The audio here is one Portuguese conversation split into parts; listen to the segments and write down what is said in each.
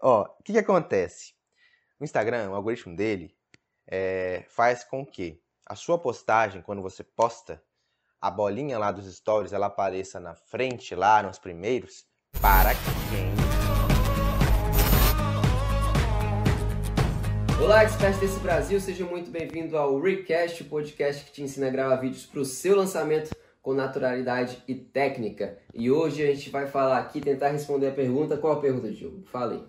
Ó, o que, que acontece? O Instagram, o algoritmo dele, é, faz com que a sua postagem, quando você posta, a bolinha lá dos stories, ela apareça na frente, lá nos primeiros, para quem Olá, experts desse Brasil, seja muito bem-vindo ao Recast, o podcast que te ensina a gravar vídeos para o seu lançamento com naturalidade e técnica. E hoje a gente vai falar aqui, tentar responder a pergunta. Qual a pergunta, Diogo? Falei.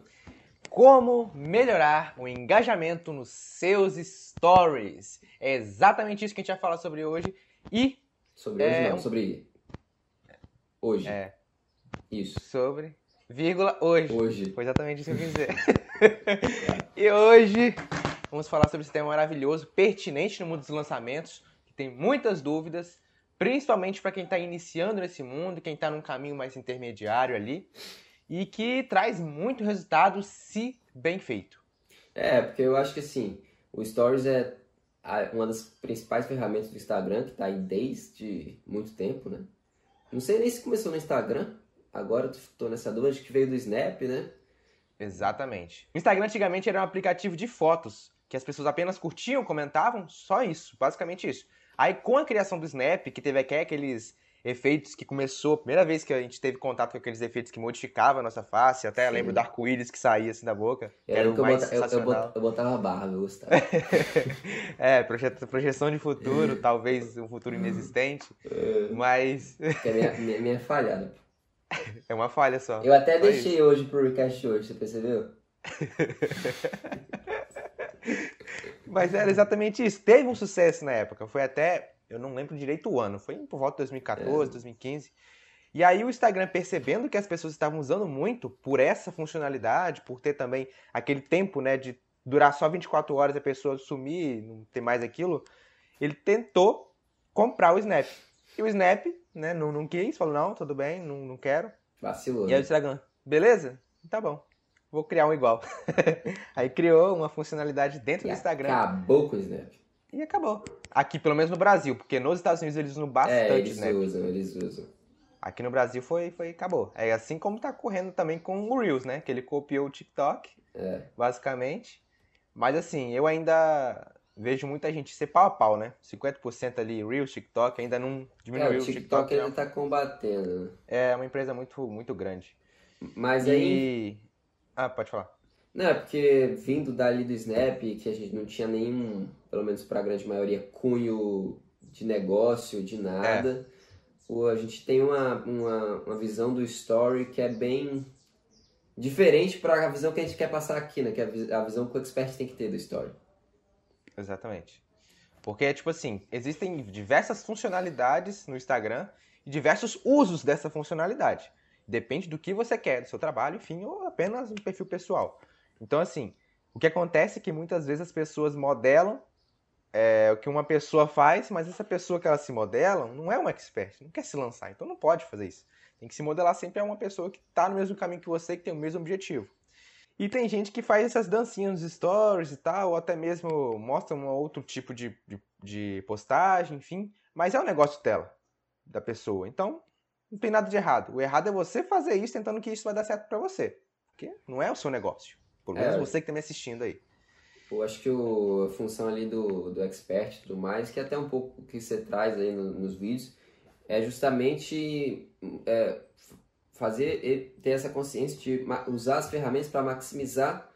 Como melhorar o engajamento nos seus stories? É exatamente isso que a gente vai falar sobre hoje. E. Sobre hoje, é... não, sobre. Hoje. É. Isso. Sobre. Vírgula, hoje. Hoje. Foi exatamente isso que eu quis dizer. e hoje vamos falar sobre esse tema maravilhoso, pertinente no mundo dos lançamentos, que tem muitas dúvidas principalmente para quem está iniciando nesse mundo, quem está num caminho mais intermediário ali, e que traz muito resultado se bem feito. É, porque eu acho que assim, o Stories é uma das principais ferramentas do Instagram, que está aí desde muito tempo, né? Não sei nem se começou no Instagram, agora eu tô nessa dúvida, acho que veio do Snap, né? Exatamente. O Instagram antigamente era um aplicativo de fotos, que as pessoas apenas curtiam, comentavam, só isso, basicamente isso. Aí com a criação do Snap, que teve aqui aqueles efeitos que começou, a primeira vez que a gente teve contato com aqueles efeitos que modificavam a nossa face, até Sim. lembro do arco-íris que saía assim da boca. Eu era o mais eu, eu, eu, botava barba, eu gostava. é, projeção de futuro, talvez um futuro inexistente, é. mas... É minha, minha, minha falhada. É uma falha só. Eu até deixei isso. hoje pro recast hoje, você percebeu? Mas era exatamente isso. Teve um sucesso na época. Foi até, eu não lembro direito o ano, foi por volta de 2014, é. 2015. E aí o Instagram, percebendo que as pessoas estavam usando muito por essa funcionalidade, por ter também aquele tempo, né, de durar só 24 horas a pessoa sumir, não ter mais aquilo, ele tentou comprar o Snap. E o Snap, né, não, não quis, falou, não, tudo bem, não, não quero. Vacilou. E aí o Instagram, beleza? Tá bom vou criar um igual. Aí criou uma funcionalidade dentro e do Instagram. Acabou com o Snap. E acabou. Aqui, pelo menos no Brasil, porque nos Estados Unidos eles usam bastante é, eles Snap. usam, eles usam. Aqui no Brasil foi, foi acabou. É assim como tá correndo também com o Reels, né? Que ele copiou o TikTok, é. basicamente. Mas assim, eu ainda vejo muita gente ser pau a pau, né? 50% ali Reels, TikTok, ainda não diminuiu é, o TikTok. O TikTok ele tá combatendo. Né? É uma empresa muito, muito grande. Mas aí... Ah, pode falar. Não, é porque vindo dali do Snap, que a gente não tinha nenhum, pelo menos para a grande maioria, cunho de negócio, de nada, é. a gente tem uma, uma, uma visão do story que é bem diferente para a visão que a gente quer passar aqui, né? Que é a visão que o expert tem que ter do story. Exatamente. Porque, tipo assim, existem diversas funcionalidades no Instagram e diversos usos dessa funcionalidade. Depende do que você quer, do seu trabalho, enfim, ou apenas um perfil pessoal. Então, assim, o que acontece é que muitas vezes as pessoas modelam é, o que uma pessoa faz, mas essa pessoa que ela se modela não é um expert, não quer se lançar, então não pode fazer isso. Tem que se modelar sempre a uma pessoa que está no mesmo caminho que você, que tem o mesmo objetivo. E tem gente que faz essas dancinhas nos stories e tal, ou até mesmo mostra um outro tipo de, de, de postagem, enfim, mas é um negócio dela, da pessoa. Então, não tem nada de errado. O errado é você fazer isso tentando que isso vai dar certo para você. Porque não é o seu negócio. Por menos é, você que tá me assistindo aí. Eu acho que o, a função ali do, do expert e tudo mais, que é até um pouco que você traz aí no, nos vídeos, é justamente é, fazer ter essa consciência de usar as ferramentas para maximizar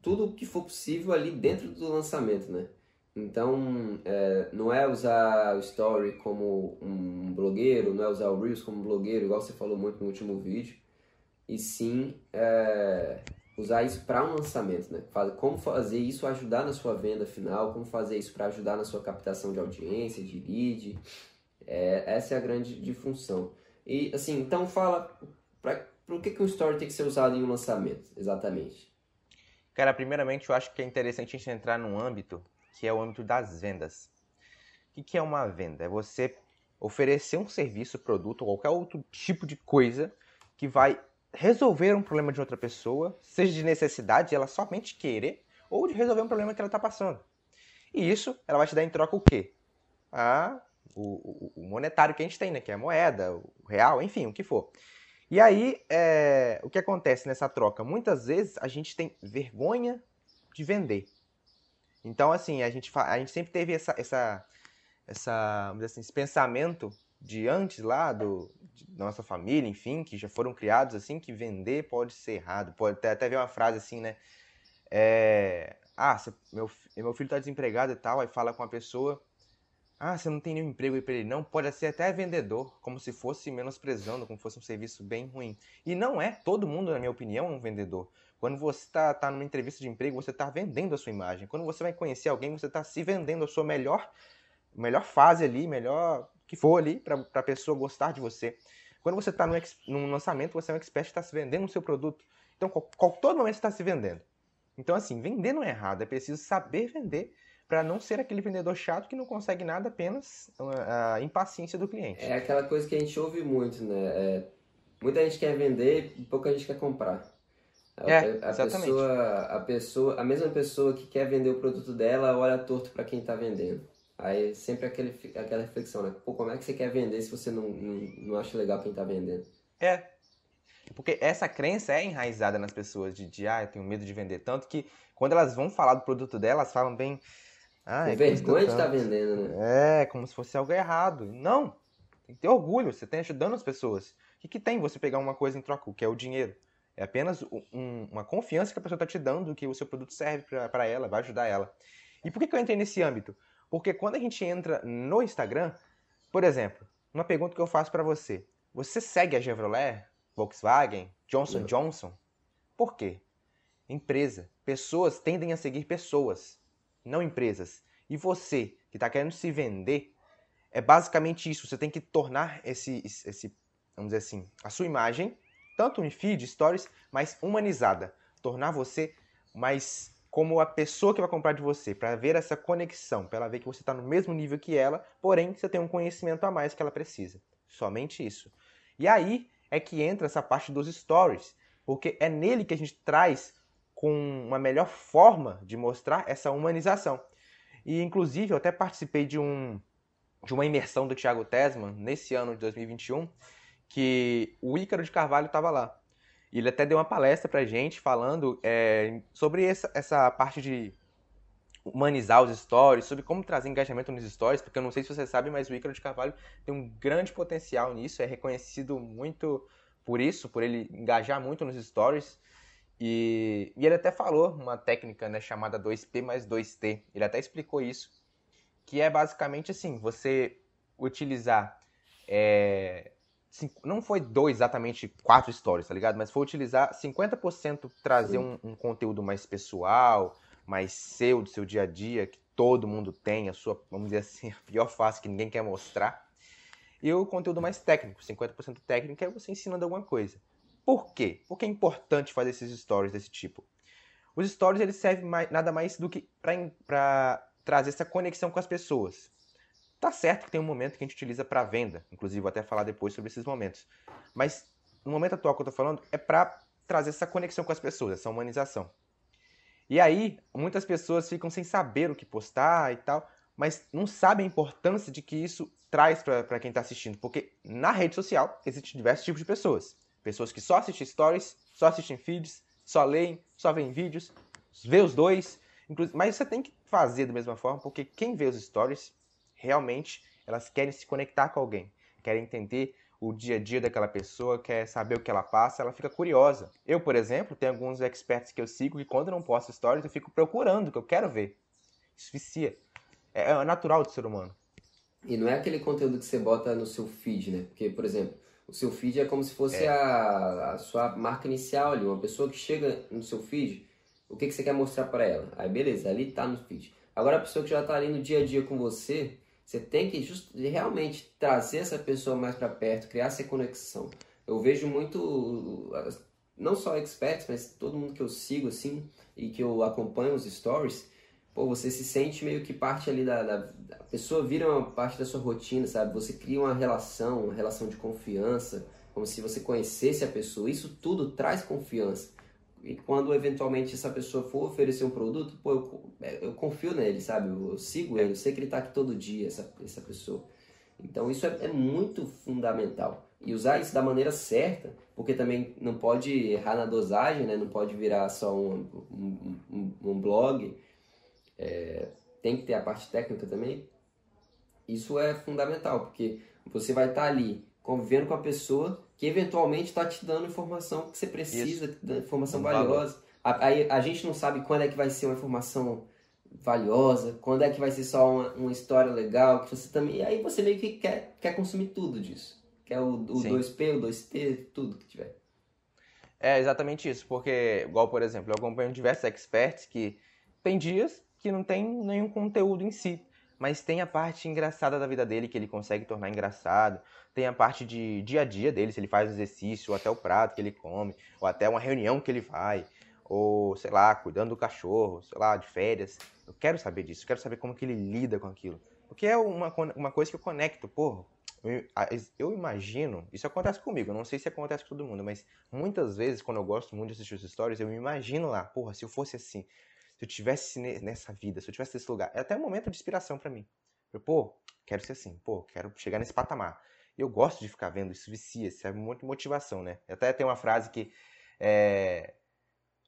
tudo o que for possível ali dentro do lançamento, né? Então, é, não é usar o Story como um blogueiro, não é usar o Reels como um blogueiro, igual você falou muito no último vídeo, e sim é, usar isso para um lançamento, né? Como fazer isso ajudar na sua venda final, como fazer isso para ajudar na sua captação de audiência, de lead, é, essa é a grande de função. E assim, então fala, para o que, que um Story tem que ser usado em um lançamento, exatamente? Cara, primeiramente eu acho que é interessante a gente entrar num âmbito que é o âmbito das vendas. O que é uma venda? É você oferecer um serviço, produto ou qualquer outro tipo de coisa que vai resolver um problema de outra pessoa, seja de necessidade, ela somente querer, ou de resolver um problema que ela está passando. E isso, ela vai te dar em troca o quê? Ah, o, o, monetário que a gente tem, né? Que é a moeda, o real, enfim, o que for. E aí, é, o que acontece nessa troca? Muitas vezes a gente tem vergonha de vender. Então, assim, a gente, a gente sempre teve essa, essa, essa, assim, esse pensamento de antes lá, do, da nossa família, enfim, que já foram criados assim, que vender pode ser errado. Pode até, até ver uma frase assim, né? É, ah, meu, meu filho está desempregado e tal, aí fala com a pessoa, ah, você não tem nenhum emprego aí pra ele? Não, pode ser até vendedor, como se fosse menosprezando, como se fosse um serviço bem ruim. E não é, todo mundo, na minha opinião, é um vendedor. Quando você está tá numa entrevista de emprego, você está vendendo a sua imagem. Quando você vai conhecer alguém, você está se vendendo a sua melhor, melhor fase ali, melhor que for ali, para a pessoa gostar de você. Quando você está num lançamento, você é um expert está se vendendo o seu produto. Então, qual, qual, todo momento está se vendendo. Então, assim, vender não é errado, é preciso saber vender para não ser aquele vendedor chato que não consegue nada, apenas a impaciência do cliente. É aquela coisa que a gente ouve muito, né? É, muita gente quer vender e pouca gente quer comprar. A, é, a exatamente. pessoa, a pessoa, a mesma pessoa que quer vender o produto dela olha torto para quem está vendendo. Aí sempre aquele, aquela reflexão, né? Pô, como é que você quer vender se você não, não, não acha legal quem está vendendo? É. Porque essa crença é enraizada nas pessoas de, de ah, eu tenho medo de vender. Tanto que quando elas vão falar do produto delas, falam bem, ah, é vergonha de estar tá vendendo, né? É, como se fosse algo errado. Não, tem que ter orgulho, você tem ajudando as pessoas. O que, que tem você pegar uma coisa em troca, que é o dinheiro? É apenas um, uma confiança que a pessoa está te dando que o seu produto serve para ela, vai ajudar ela. E por que, que eu entrei nesse âmbito? Porque quando a gente entra no Instagram, por exemplo, uma pergunta que eu faço para você. Você segue a Chevrolet, Volkswagen, Johnson Johnson? Por quê? Empresa. Pessoas tendem a seguir pessoas não empresas. E você que está querendo se vender, é basicamente isso. Você tem que tornar esse, esse, vamos dizer assim, a sua imagem, tanto em feed, stories, mais humanizada. Tornar você mais como a pessoa que vai comprar de você, para ver essa conexão, para ela ver que você está no mesmo nível que ela, porém você tem um conhecimento a mais que ela precisa. Somente isso. E aí é que entra essa parte dos stories, porque é nele que a gente traz com uma melhor forma de mostrar essa humanização. E inclusive eu até participei de um de uma imersão do Thiago Tesman nesse ano de 2021, que o Ícaro de Carvalho estava lá. Ele até deu uma palestra pra gente falando é, sobre essa, essa parte de humanizar os stories, sobre como trazer engajamento nos stories, porque eu não sei se você sabe, mas o Ícaro de Carvalho tem um grande potencial nisso, é reconhecido muito por isso, por ele engajar muito nos stories. E, e ele até falou uma técnica né, chamada 2P mais 2T. Ele até explicou isso. Que é basicamente assim, você utilizar. É, não foi dois exatamente quatro stories, tá ligado? Mas foi utilizar 50% trazer um, um, conteúdo mais pessoal, mais seu, do seu dia a dia, que todo mundo tem, a sua, vamos dizer assim, a pior face que ninguém quer mostrar. E o conteúdo mais técnico, 50% técnico, é você ensinando alguma coisa. Por quê? Porque é importante fazer esses stories desse tipo. Os stories eles servem mais, nada mais do que para trazer essa conexão com as pessoas. Tá certo que tem um momento que a gente utiliza para venda, inclusive vou até falar depois sobre esses momentos. Mas no momento atual que eu tô falando é para trazer essa conexão com as pessoas, essa humanização. E aí, muitas pessoas ficam sem saber o que postar e tal, mas não sabem a importância de que isso traz para quem está assistindo, porque na rede social existem diversos tipos de pessoas. Pessoas que só assistem stories, só assistem feeds, só leem, só veem vídeos, vê os dois. Mas você tem que fazer da mesma forma, porque quem vê os stories, realmente, elas querem se conectar com alguém, querem entender o dia a dia daquela pessoa, quer saber o que ela passa, ela fica curiosa. Eu, por exemplo, tenho alguns experts que eu sigo que quando eu não posto stories, eu fico procurando, que eu quero ver. Isso vicia. É, é natural do ser humano. E não é aquele conteúdo que você bota no seu feed, né? Porque, por exemplo, o seu feed é como se fosse é. a, a, sua marca inicial ali. Uma pessoa que chega no seu feed, o que, que você quer mostrar para ela? Aí beleza, ali tá no feed. Agora a pessoa que já tá ali no dia a dia com você, você tem que just, realmente trazer essa pessoa mais para perto, criar essa conexão. Eu vejo muito, não só experts, mas todo mundo que eu sigo assim e que eu acompanho os stories, pô, você se sente meio que parte ali da, da, A pessoa vira uma parte da sua rotina, sabe? Você cria uma relação, uma relação de confiança, como se você conhecesse a pessoa. Isso tudo traz confiança. E quando eventualmente essa pessoa for oferecer um produto, pô, eu, é, eu confio nele, sabe? Eu, eu sigo ele, eu sei que ele está aqui todo dia, essa, essa pessoa. Então isso é, é muito fundamental. e usar isso da maneira certa, porque também não pode errar na dosagem, né? não pode virar só um, um, um, um blog, é, tem que ter a parte técnica também. Isso é fundamental, porque você vai estar ali convivendo com a pessoa que eventualmente está te dando informação que você precisa, informação valiosa. Aí a gente não sabe quando é que vai ser uma informação valiosa, quando é que vai ser só uma, uma história legal, que você também. E aí você meio que quer, quer consumir tudo disso. Quer o, o 2P, o 2T, tudo que tiver. É exatamente isso, porque, igual por exemplo, eu acompanho diversos experts que tem dias que não tem nenhum conteúdo em si, mas tem a parte engraçada da vida dele que ele consegue tornar engraçado, tem a parte de dia a dia dele, se ele faz exercício, ou até o prato que ele come, ou até uma reunião que ele vai, ou sei lá, cuidando do cachorro, sei lá, de férias. Eu quero saber disso, quero saber como que ele lida com aquilo. Porque é uma, uma coisa que eu conecto, porra. Eu, eu imagino, isso acontece comigo, eu não sei se acontece com todo mundo, mas muitas vezes, quando eu gosto muito de assistir os stories, eu me imagino lá, porra, se eu fosse assim, se eu tivesse nessa vida, se eu tivesse nesse lugar. É até um momento de inspiração para mim. Eu, pô, quero ser assim, pô, quero chegar nesse patamar. Eu gosto de ficar vendo, isso vicia, isso é muito motivação, né? Até tem uma frase que é,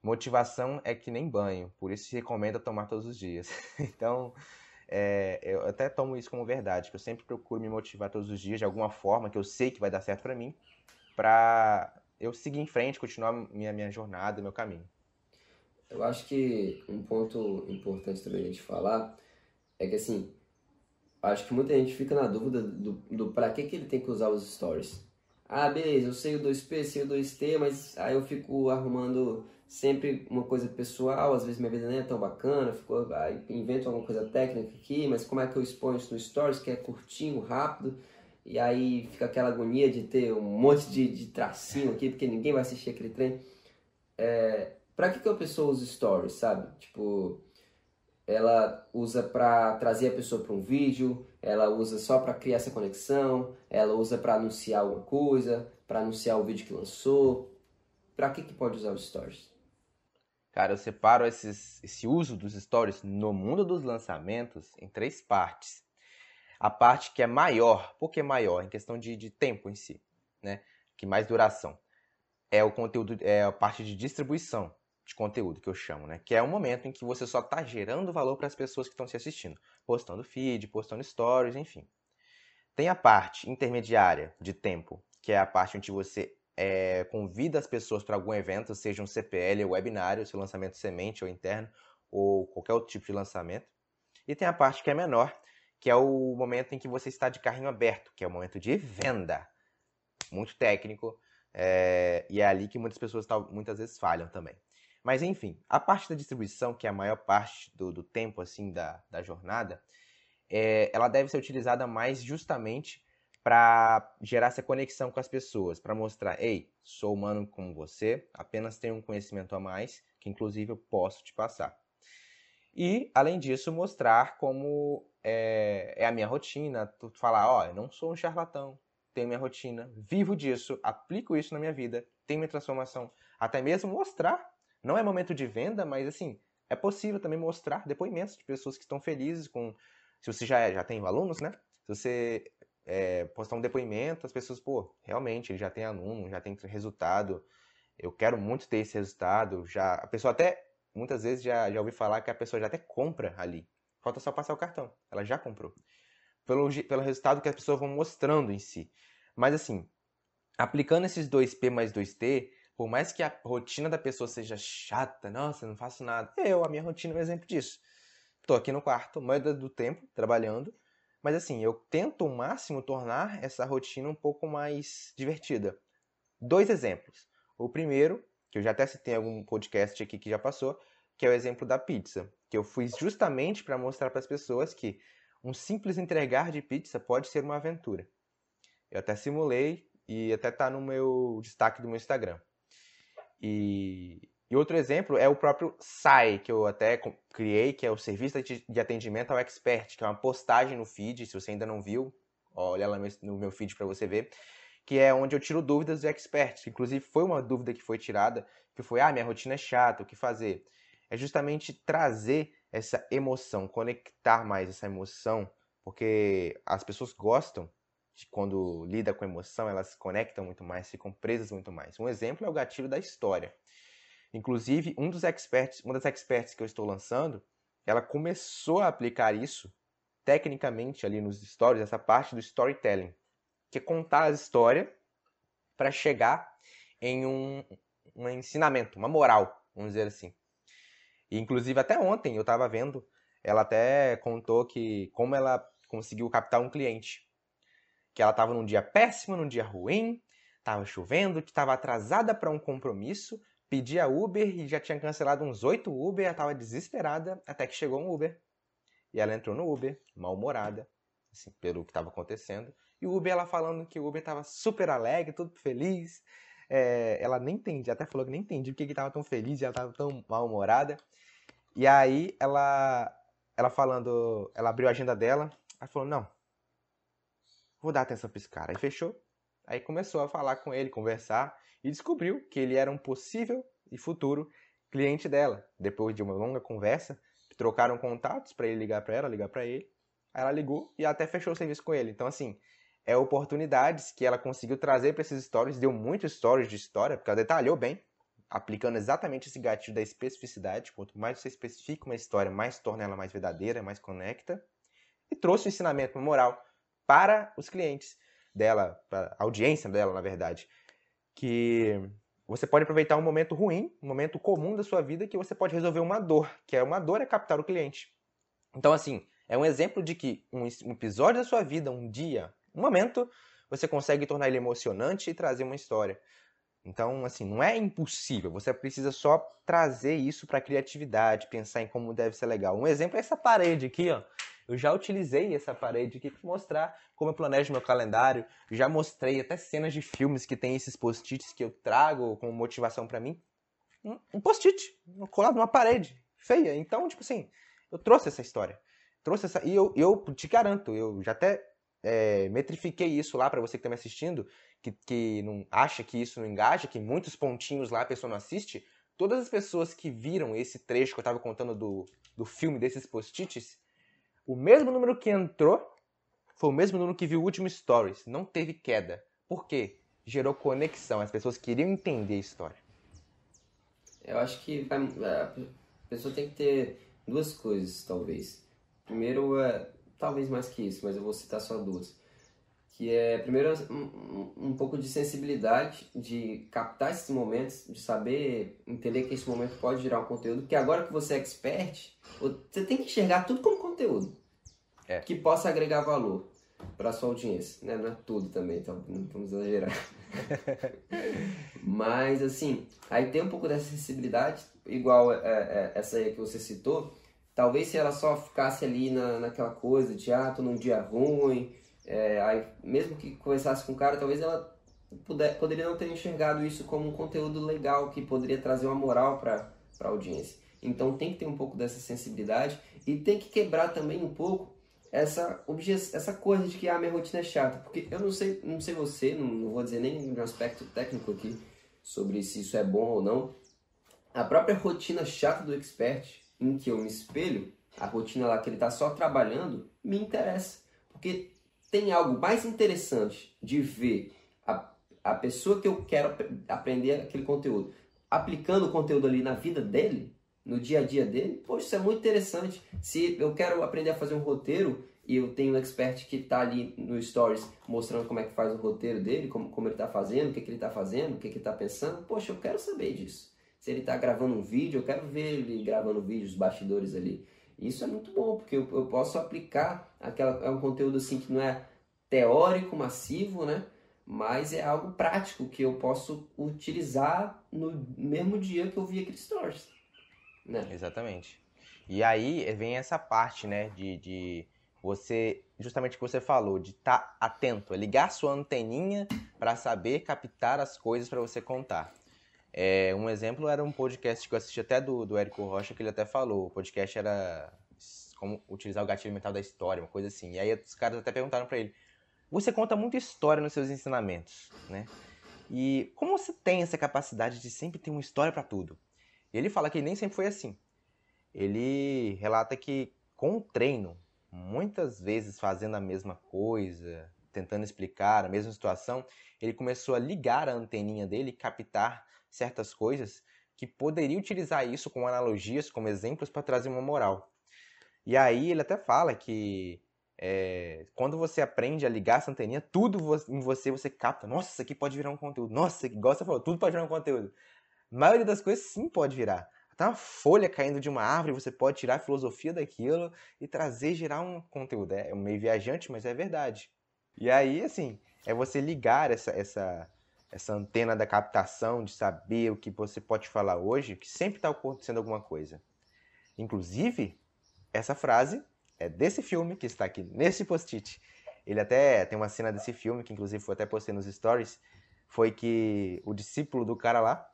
motivação é que nem banho, por isso se recomenda tomar todos os dias. então, é, eu até tomo isso como verdade, que eu sempre procuro me motivar todos os dias de alguma forma que eu sei que vai dar certo para mim, para eu seguir em frente, continuar minha, minha jornada, meu caminho. Eu acho que um ponto importante também a gente falar é que assim, acho que muita gente fica na dúvida do, do para que, que ele tem que usar os stories. Ah, beleza, eu sei o 2P, sei o 2T, mas aí eu fico arrumando sempre uma coisa pessoal, às vezes minha vida nem é tão bacana, fico, invento alguma coisa técnica aqui, mas como é que eu exponho isso no Stories, que é curtinho, rápido, e aí fica aquela agonia de ter um monte de, de tracinho aqui, porque ninguém vai assistir aquele trem. É, pra que, que a pessoa usa Stories, sabe? Tipo, ela usa para trazer a pessoa para um vídeo, ela usa só para criar essa conexão, ela usa para anunciar alguma coisa, para anunciar o vídeo que lançou. Para que que pode usar os stories? Cara, eu separo esses, esse uso dos stories no mundo dos lançamentos em três partes. A parte que é maior, por que maior? Em questão de, de tempo em si, né? Que mais duração. É o conteúdo, é a parte de distribuição de conteúdo que eu chamo, né? Que é o momento em que você só está gerando valor para as pessoas que estão se assistindo, postando feed, postando stories, enfim. Tem a parte intermediária de tempo, que é a parte onde você é, convida as pessoas para algum evento, seja um CPL webinário, seu lançamento semente ou interno, ou qualquer outro tipo de lançamento. E tem a parte que é menor, que é o momento em que você está de carrinho aberto, que é o momento de venda. Muito técnico, é, e é ali que muitas pessoas muitas vezes falham também. Mas enfim, a parte da distribuição, que é a maior parte do, do tempo assim da, da jornada, é, ela deve ser utilizada mais justamente para gerar essa conexão com as pessoas, para mostrar, ei, sou humano como você, apenas tenho um conhecimento a mais, que inclusive eu posso te passar. E, além disso, mostrar como é, é a minha rotina, tu falar, ó, oh, eu não sou um charlatão, tenho minha rotina, vivo disso, aplico isso na minha vida, tenho minha transformação, até mesmo mostrar não é momento de venda, mas assim, é possível também mostrar depoimentos de pessoas que estão felizes com. Se você já, é, já tem alunos, né? Se você é, postar um depoimento, as pessoas, pô, realmente, ele já tem aluno, já tem resultado, eu quero muito ter esse resultado. Já, a pessoa até, muitas vezes, já, já ouvi falar que a pessoa já até compra ali. Falta só passar o cartão. Ela já comprou. Pelo, pelo resultado que as pessoas vão mostrando em si. Mas assim, aplicando esses 2P mais 2T, por mais que a rotina da pessoa seja chata, nossa, não faço nada. Eu, a minha rotina é um exemplo disso. Tô aqui no quarto, maioria do tempo, trabalhando. Mas assim, eu tento o máximo tornar essa rotina um pouco mais divertida. Dois exemplos. O primeiro, que eu já até citei em algum podcast aqui que já passou, que é o exemplo da pizza. Que eu fiz justamente para mostrar para as pessoas que um simples entregar de pizza pode ser uma aventura. Eu até simulei e até tá no meu destaque do meu Instagram. E, e outro exemplo é o próprio SAI, que eu até criei, que é o Serviço de Atendimento ao Expert, que é uma postagem no feed, se você ainda não viu, olha lá no meu feed para você ver, que é onde eu tiro dúvidas do expert. Inclusive foi uma dúvida que foi tirada, que foi, ah, minha rotina é chata, o que fazer? É justamente trazer essa emoção, conectar mais essa emoção, porque as pessoas gostam quando lida com emoção, elas se conectam muito mais, ficam presas muito mais. Um exemplo é o gatilho da história. Inclusive, um dos experts, uma das experts que eu estou lançando, ela começou a aplicar isso tecnicamente ali nos stories, essa parte do storytelling, que é contar a história para chegar em um, um ensinamento, uma moral, vamos dizer assim. E, inclusive, até ontem eu estava vendo, ela até contou que como ela conseguiu captar um cliente. Que ela estava num dia péssimo, num dia ruim, estava chovendo, que estava atrasada para um compromisso, pedia Uber e já tinha cancelado uns oito Uber, ela estava desesperada, até que chegou um Uber. E ela entrou no Uber, mal-humorada, assim, pelo que estava acontecendo. E o Uber, ela falando que o Uber estava super alegre, tudo feliz. É, ela nem entendia, até falou que nem entendia porque que estava tão feliz e ela estava tão mal-humorada. E aí ela, ela falando, ela abriu a agenda dela, aí falou, não, vou dar atenção para esse cara. Aí fechou, aí começou a falar com ele, conversar, e descobriu que ele era um possível e futuro cliente dela. Depois de uma longa conversa, trocaram contatos para ele ligar para ela, ligar para ele. Aí ela ligou e até fechou o serviço com ele. Então, assim, é oportunidades que ela conseguiu trazer para esses stories, deu muitos stories de história, porque ela detalhou bem, aplicando exatamente esse gatilho da especificidade. Quanto mais você especifica uma história, mais torna ela mais verdadeira, mais conecta. E trouxe o ensinamento, moral para os clientes dela, para a audiência dela, na verdade. Que você pode aproveitar um momento ruim, um momento comum da sua vida, que você pode resolver uma dor, que é uma dor é captar o cliente. Então, assim, é um exemplo de que um episódio da sua vida, um dia, um momento, você consegue tornar ele emocionante e trazer uma história. Então, assim, não é impossível. Você precisa só trazer isso para a criatividade, pensar em como deve ser legal. Um exemplo é essa parede aqui, ó. Eu já utilizei essa parede aqui para mostrar como eu planejo meu calendário. Já mostrei até cenas de filmes que tem esses post-its que eu trago como motivação para mim. Um, post-it colado numa parede, feia. Então, tipo assim, eu trouxe essa história. Trouxe essa. E eu, eu te garanto, eu já até é, metrifiquei isso lá para você que está me assistindo, que, que não acha que isso não engaja, que muitos pontinhos lá a pessoa não assiste. Todas as pessoas que viram esse trecho que eu estava contando do, do filme desses post-its, o mesmo número que entrou foi o mesmo número que viu o último Stories. Não teve queda. Por quê? Gerou conexão. As pessoas queriam entender a história. Eu acho que vai, a pessoa tem que ter duas coisas, talvez. Primeiro, é, talvez mais que isso, mas eu vou citar só duas. Que é, primeiro, um, um pouco de sensibilidade, de captar esses momentos, de saber, entender que esse momento pode gerar um conteúdo, porque agora que você é expert, você tem que enxergar tudo como conteúdo é. que possa agregar valor para sua audiência, né? Não é tudo também, então não vamos exagerar. Mas assim, aí tem um pouco dessa sensibilidade, igual é, é, essa aí que você citou. Talvez se ela só ficasse ali na, naquela coisa de ah, tô num dia ruim, é, aí mesmo que conversasse com o cara, talvez ela puder, poderia não ter enxergado isso como um conteúdo legal que poderia trazer uma moral para a audiência. Então tem que ter um pouco dessa sensibilidade e tem que quebrar também um pouco essa, essa coisa de que a ah, minha rotina é chata. Porque eu não sei, não sei você, não, não vou dizer nem no aspecto técnico aqui sobre se isso é bom ou não. A própria rotina chata do expert, em que eu me espelho, a rotina lá que ele está só trabalhando, me interessa. Porque tem algo mais interessante de ver a, a pessoa que eu quero aprender aquele conteúdo aplicando o conteúdo ali na vida dele no dia a dia dele, poxa, isso é muito interessante. Se eu quero aprender a fazer um roteiro e eu tenho um expert que está ali no Stories mostrando como é que faz o roteiro dele, como, como ele está fazendo, o que, que ele está fazendo, o que, que ele está pensando, poxa, eu quero saber disso. Se ele está gravando um vídeo, eu quero ver ele gravando vídeos, bastidores ali. Isso é muito bom, porque eu, eu posso aplicar aquela, é um conteúdo assim que não é teórico, massivo, né? Mas é algo prático que eu posso utilizar no mesmo dia que eu vi aquele stories. Né? Exatamente. E aí vem essa parte, né, de, de você, justamente o que você falou, de estar tá atento, é ligar sua anteninha para saber captar as coisas para você contar. É, um exemplo era um podcast que eu assisti até do, do Érico Rocha, que ele até falou. O podcast era como utilizar o gatilho mental da história, uma coisa assim. E aí os caras até perguntaram para ele: Você conta muita história nos seus ensinamentos, né? E como você tem essa capacidade de sempre ter uma história para tudo? E ele fala que nem sempre foi assim. Ele relata que com o treino, muitas vezes fazendo a mesma coisa, tentando explicar a mesma situação, ele começou a ligar a anteninha dele, captar certas coisas que poderia utilizar isso com analogias, como exemplos para trazer uma moral. E aí ele até fala que é, quando você aprende a ligar essa anteninha, tudo em você você capta. Nossa, isso aqui pode virar um conteúdo. Nossa, igual você falou, tudo pode virar um conteúdo. A maioria das coisas sim pode virar. Até uma folha caindo de uma árvore, você pode tirar a filosofia daquilo e trazer, gerar um conteúdo. É meio viajante, mas é verdade. E aí, assim, é você ligar essa, essa, essa antena da captação, de saber o que você pode falar hoje, que sempre está acontecendo alguma coisa. Inclusive, essa frase é desse filme que está aqui nesse post-it. Ele até tem uma cena desse filme, que inclusive foi até postei nos stories, foi que o discípulo do cara lá,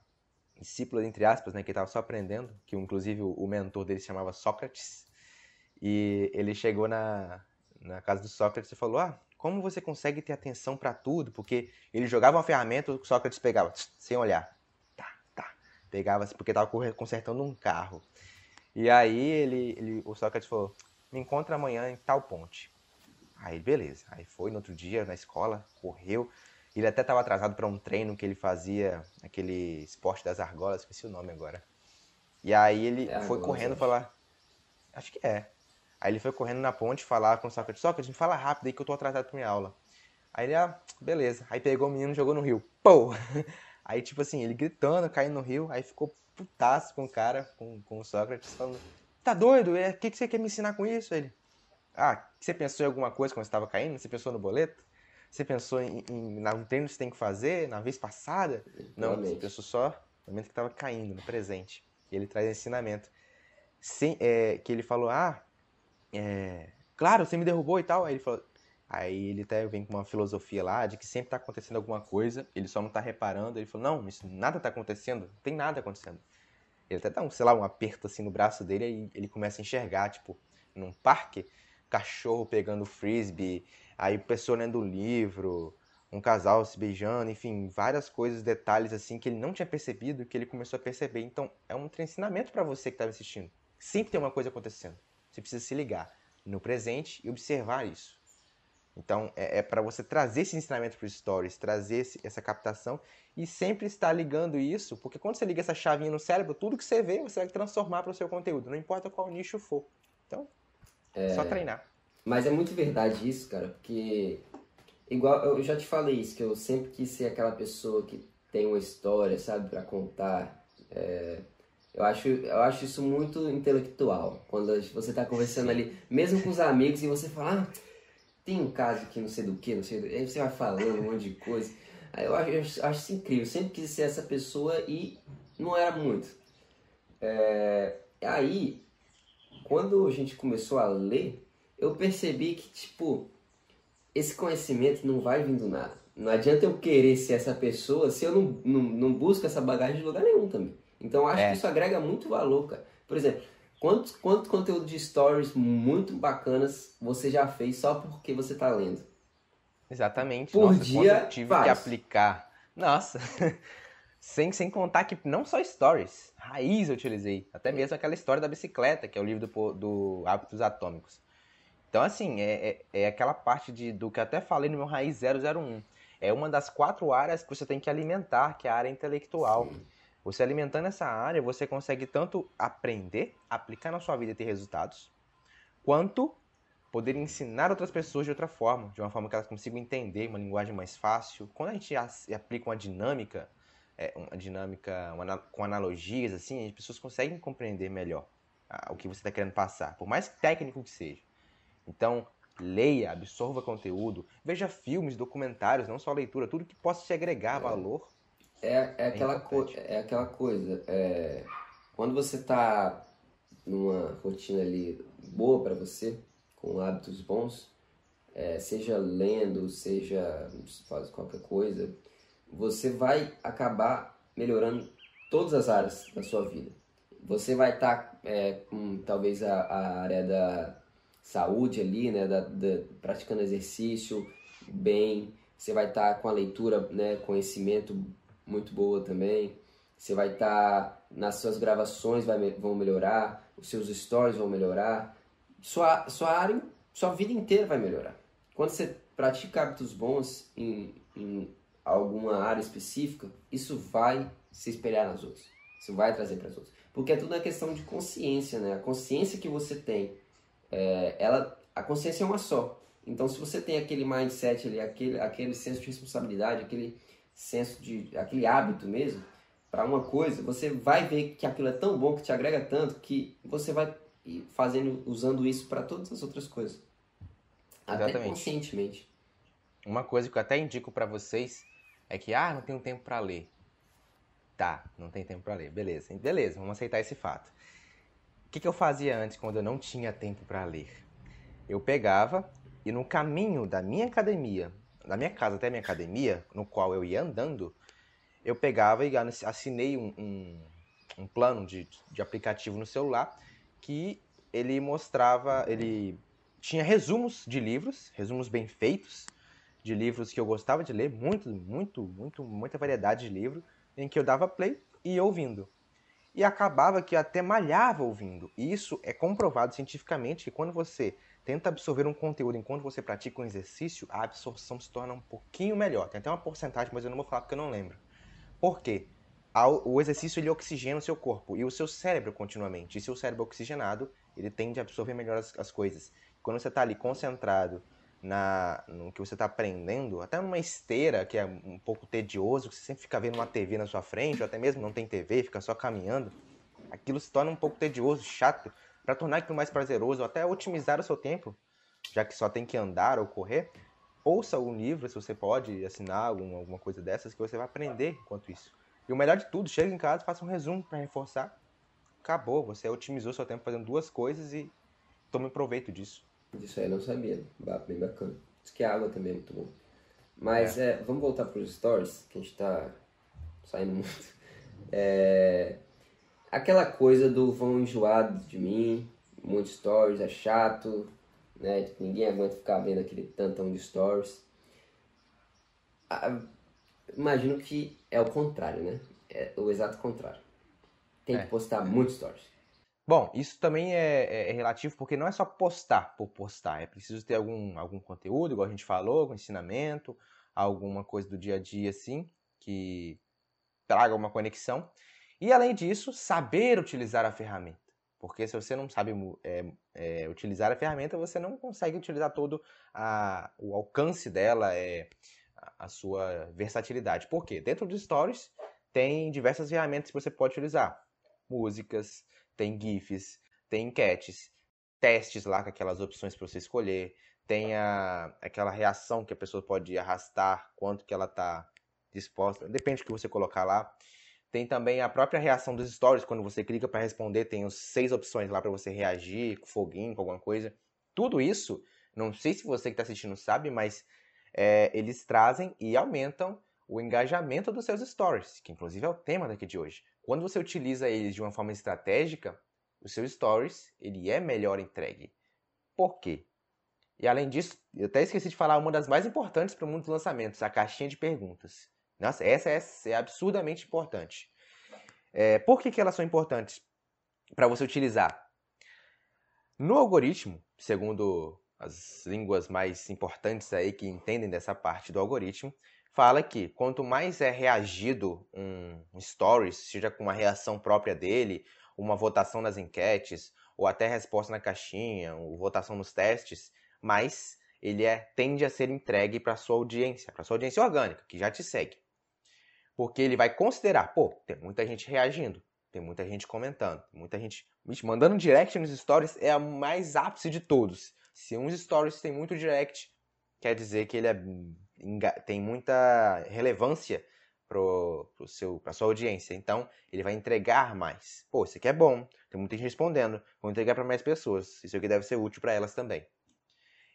discípulo entre aspas, né, que estava só aprendendo, que inclusive o mentor dele se chamava Sócrates, e ele chegou na, na casa do Sócrates e falou: "Ah, como você consegue ter atenção para tudo?" Porque ele jogava uma ferramenta, o Sócrates pegava sem olhar. Tá, tá. Pegava porque estava consertando um carro. E aí ele, ele o Sócrates falou: me encontra amanhã em tal ponte. Aí, beleza. Aí foi no outro dia na escola, correu. Ele até estava atrasado para um treino que ele fazia, aquele esporte das argolas, esqueci o nome agora. E aí ele é foi correndo falar. Acho que é. Aí ele foi correndo na ponte falar com o Sócrates: Sócrates, me fala rápido aí que eu tô atrasado pra minha aula. Aí ele, ah, beleza. Aí pegou o menino e jogou no rio. Pô! Aí, tipo assim, ele gritando, caindo no rio. Aí ficou putaço com o cara, com, com o Sócrates, falando: Tá doido? O é, que, que você quer me ensinar com isso? Ele. Ah, você pensou em alguma coisa quando você estava caindo? Você pensou no boleto? Você pensou em, em, no treino que você tem que fazer na vez passada? Não, você pensou só no momento que estava caindo, no presente. E ele traz ensinamento. Sem, é, que ele falou, ah, é, claro, você me derrubou e tal. Aí ele falou, aí ele até vem com uma filosofia lá de que sempre está acontecendo alguma coisa, ele só não está reparando. Ele falou, não, isso nada está acontecendo, não tem nada acontecendo. Ele até dá um, sei lá, um aperto assim no braço dele e ele começa a enxergar, tipo, num parque, cachorro pegando frisbee, aí pessoa lendo livro, um casal se beijando, enfim, várias coisas, detalhes assim que ele não tinha percebido que ele começou a perceber. Então, é um ensinamento para você que está assistindo. Sempre tem uma coisa acontecendo. Você precisa se ligar no presente e observar isso. Então, é, é para você trazer esse ensinamento para os stories, trazer esse, essa captação e sempre estar ligando isso, porque quando você liga essa chavinha no cérebro, tudo que você vê, você vai transformar para o seu conteúdo, não importa qual nicho for. Então, é só treinar. Mas é muito verdade isso, cara, porque igual eu já te falei isso, que eu sempre quis ser aquela pessoa que tem uma história, sabe, para contar. É, eu acho, eu acho isso muito intelectual. Quando você está conversando ali, mesmo com os amigos, e você fala, ah, tem um caso que não sei do que, não sei do que, aí você vai falando um monte de coisa. Eu acho, eu acho isso incrível. Eu sempre quis ser essa pessoa e não era muito. É, aí, quando a gente começou a ler, eu percebi que, tipo, esse conhecimento não vai vindo nada. Não adianta eu querer ser essa pessoa se eu não, não, não busco essa bagagem de lugar nenhum também. Então, acho é. que isso agrega muito valor, cara. Por exemplo, quanto, quanto conteúdo de stories muito bacanas você já fez só porque você tá lendo? Exatamente. Por Nossa, dia, eu tive faz. que aplicar. Nossa. sem, sem contar que não só stories, raiz eu utilizei. Até mesmo aquela história da bicicleta, que é o livro do, do Hábitos Atômicos. Então, assim, é, é, é, aquela parte de, do que eu até falei no meu Raiz 001. É uma das quatro áreas que você tem que alimentar, que é a área intelectual. Sim. Você alimentando essa área, você consegue tanto aprender, aplicar na sua vida e ter resultados, quanto poder ensinar outras pessoas de outra forma, de uma forma que elas consigam entender, uma linguagem mais fácil. Quando a gente aplica uma dinâmica, é, uma dinâmica uma, com analogias, assim, as pessoas conseguem compreender melhor o que você está querendo passar, por mais técnico que seja. Então, leia, absorva conteúdo, veja filmes, documentários, não só leitura, tudo que possa te agregar valor. É, é, é aquela, co é aquela coisa, é, quando você está numa rotina ali boa para você, com hábitos bons, é, seja lendo, seja faz qualquer coisa, você vai acabar melhorando todas as áreas da sua vida. Você vai estar tá, é, com talvez a, a, área da saúde ali, né, da, da, praticando exercício bem, você vai estar tá com a leitura, né, conhecimento muito boa também. Você vai estar tá, nas suas gravações vai, vão melhorar, os seus stories vão melhorar, sua, sua área, sua vida inteira vai melhorar. Quando você pratica hábitos bons em, em alguma área específica, isso vai se espelhar nas outras. Isso vai trazer para as outras. Porque é tudo uma questão de consciência, né? A consciência que você tem, é, ela, a consciência é uma só. Então, se você tem aquele mindset aquele, aquele senso de responsabilidade, aquele senso de, aquele hábito mesmo, para uma coisa, você vai ver que aquilo é tão bom, que te agrega tanto, que você vai fazendo, usando isso para todas as outras coisas. Até Exatamente. conscientemente. Uma coisa que eu até indico para vocês é que, ah, não tenho tempo para ler. Tá, não tem tempo para ler. Beleza, beleza, vamos aceitar esse fato. O que, que eu fazia antes quando eu não tinha tempo para ler? Eu pegava e no caminho da minha academia, da minha casa até a minha academia, no qual eu ia andando, eu pegava e assinei um, um, um plano de, de aplicativo no celular que ele mostrava, ele tinha resumos de livros, resumos bem feitos, de livros que eu gostava de ler, muito, muito, muito, muita variedade de livro, em que eu dava play e ia ouvindo. E acabava que até malhava ouvindo. E isso é comprovado cientificamente que quando você tenta absorver um conteúdo enquanto você pratica um exercício, a absorção se torna um pouquinho melhor. Tem até uma porcentagem, mas eu não vou falar porque eu não lembro. Por quê? O exercício ele oxigena o seu corpo e o seu cérebro continuamente. E se o cérebro é oxigenado, ele tende a absorver melhor as, as coisas. Quando você está ali concentrado na, no que você está aprendendo, até numa esteira que é um pouco tedioso, que você sempre fica vendo uma TV na sua frente, ou até mesmo não tem TV, fica só caminhando, aquilo se torna um pouco tedioso, chato, para tornar aquilo mais prazeroso, ou até otimizar o seu tempo, já que só tem que andar ou correr, ouça um livro, se você pode assinar alguma, alguma coisa dessas, que você vai aprender enquanto isso. E o melhor de tudo, chega em casa, faça um resumo para reforçar. Acabou, você otimizou seu tempo fazendo duas coisas e tome proveito disso. Isso aí eu não sabia, bem bacana. Diz que a água também é muito bom. Mas é. É, vamos voltar para os stories, que a gente está saindo muito. É, aquela coisa do vão enjoar de mim, muitos stories, é chato, né? Ninguém aguenta ficar vendo aquele tantão de stories. Ah, imagino que é o contrário, né? É o exato contrário. Tem é. que postar muitos stories. Bom, isso também é, é, é, relativo porque não é só postar por postar, é preciso ter algum, algum conteúdo, igual a gente falou, algum ensinamento, alguma coisa do dia a dia assim, que traga uma conexão. E além disso, saber utilizar a ferramenta. Porque se você não sabe é, é, utilizar a ferramenta, você não consegue utilizar todo a, o alcance dela, é, a, a sua versatilidade. Por quê? Dentro dos stories tem diversas ferramentas que você pode utilizar. Músicas, tem GIFs, tem enquetes, testes lá com aquelas opções para você escolher, tem a, aquela reação que a pessoa pode arrastar, quanto que ela está disposta, depende do que você colocar lá. Tem também a própria reação dos stories, quando você clica para responder, tem os seis opções lá para você reagir, com foguinho, com alguma coisa. Tudo isso, não sei se você que está assistindo sabe, mas é, eles trazem e aumentam o engajamento dos seus stories, que inclusive é o tema daqui de hoje. Quando você utiliza eles de uma forma estratégica, o seu stories ele é melhor entregue. Por quê? E além disso, eu até esqueci de falar uma das mais importantes para o mundo dos lançamentos, a caixinha de perguntas. Nossa, essa é, é absurdamente importante. É, por que, que elas são importantes para você utilizar? No algoritmo, segundo as línguas mais importantes aí que entendem dessa parte do algoritmo, fala que quanto mais é reagido um, stories, seja com uma reação própria dele, uma votação nas enquetes, ou até resposta na caixinha, ou votação nos testes, mais ele é, tende a ser entregue para sua audiência, para sua audiência orgânica, que já te segue. Porque ele vai considerar, pô, tem muita gente reagindo, tem muita gente comentando, muita gente mandando direct nos stories é a mais ápice de todos. Se uns stories tem muito direct, quer dizer que ele é tem muita relevância pro, pro seu, pra sua audiência. Então, ele vai entregar mais. Pô, isso aqui é bom, tem muita gente respondendo, vou entregar para mais pessoas. Isso aqui deve ser útil para elas também.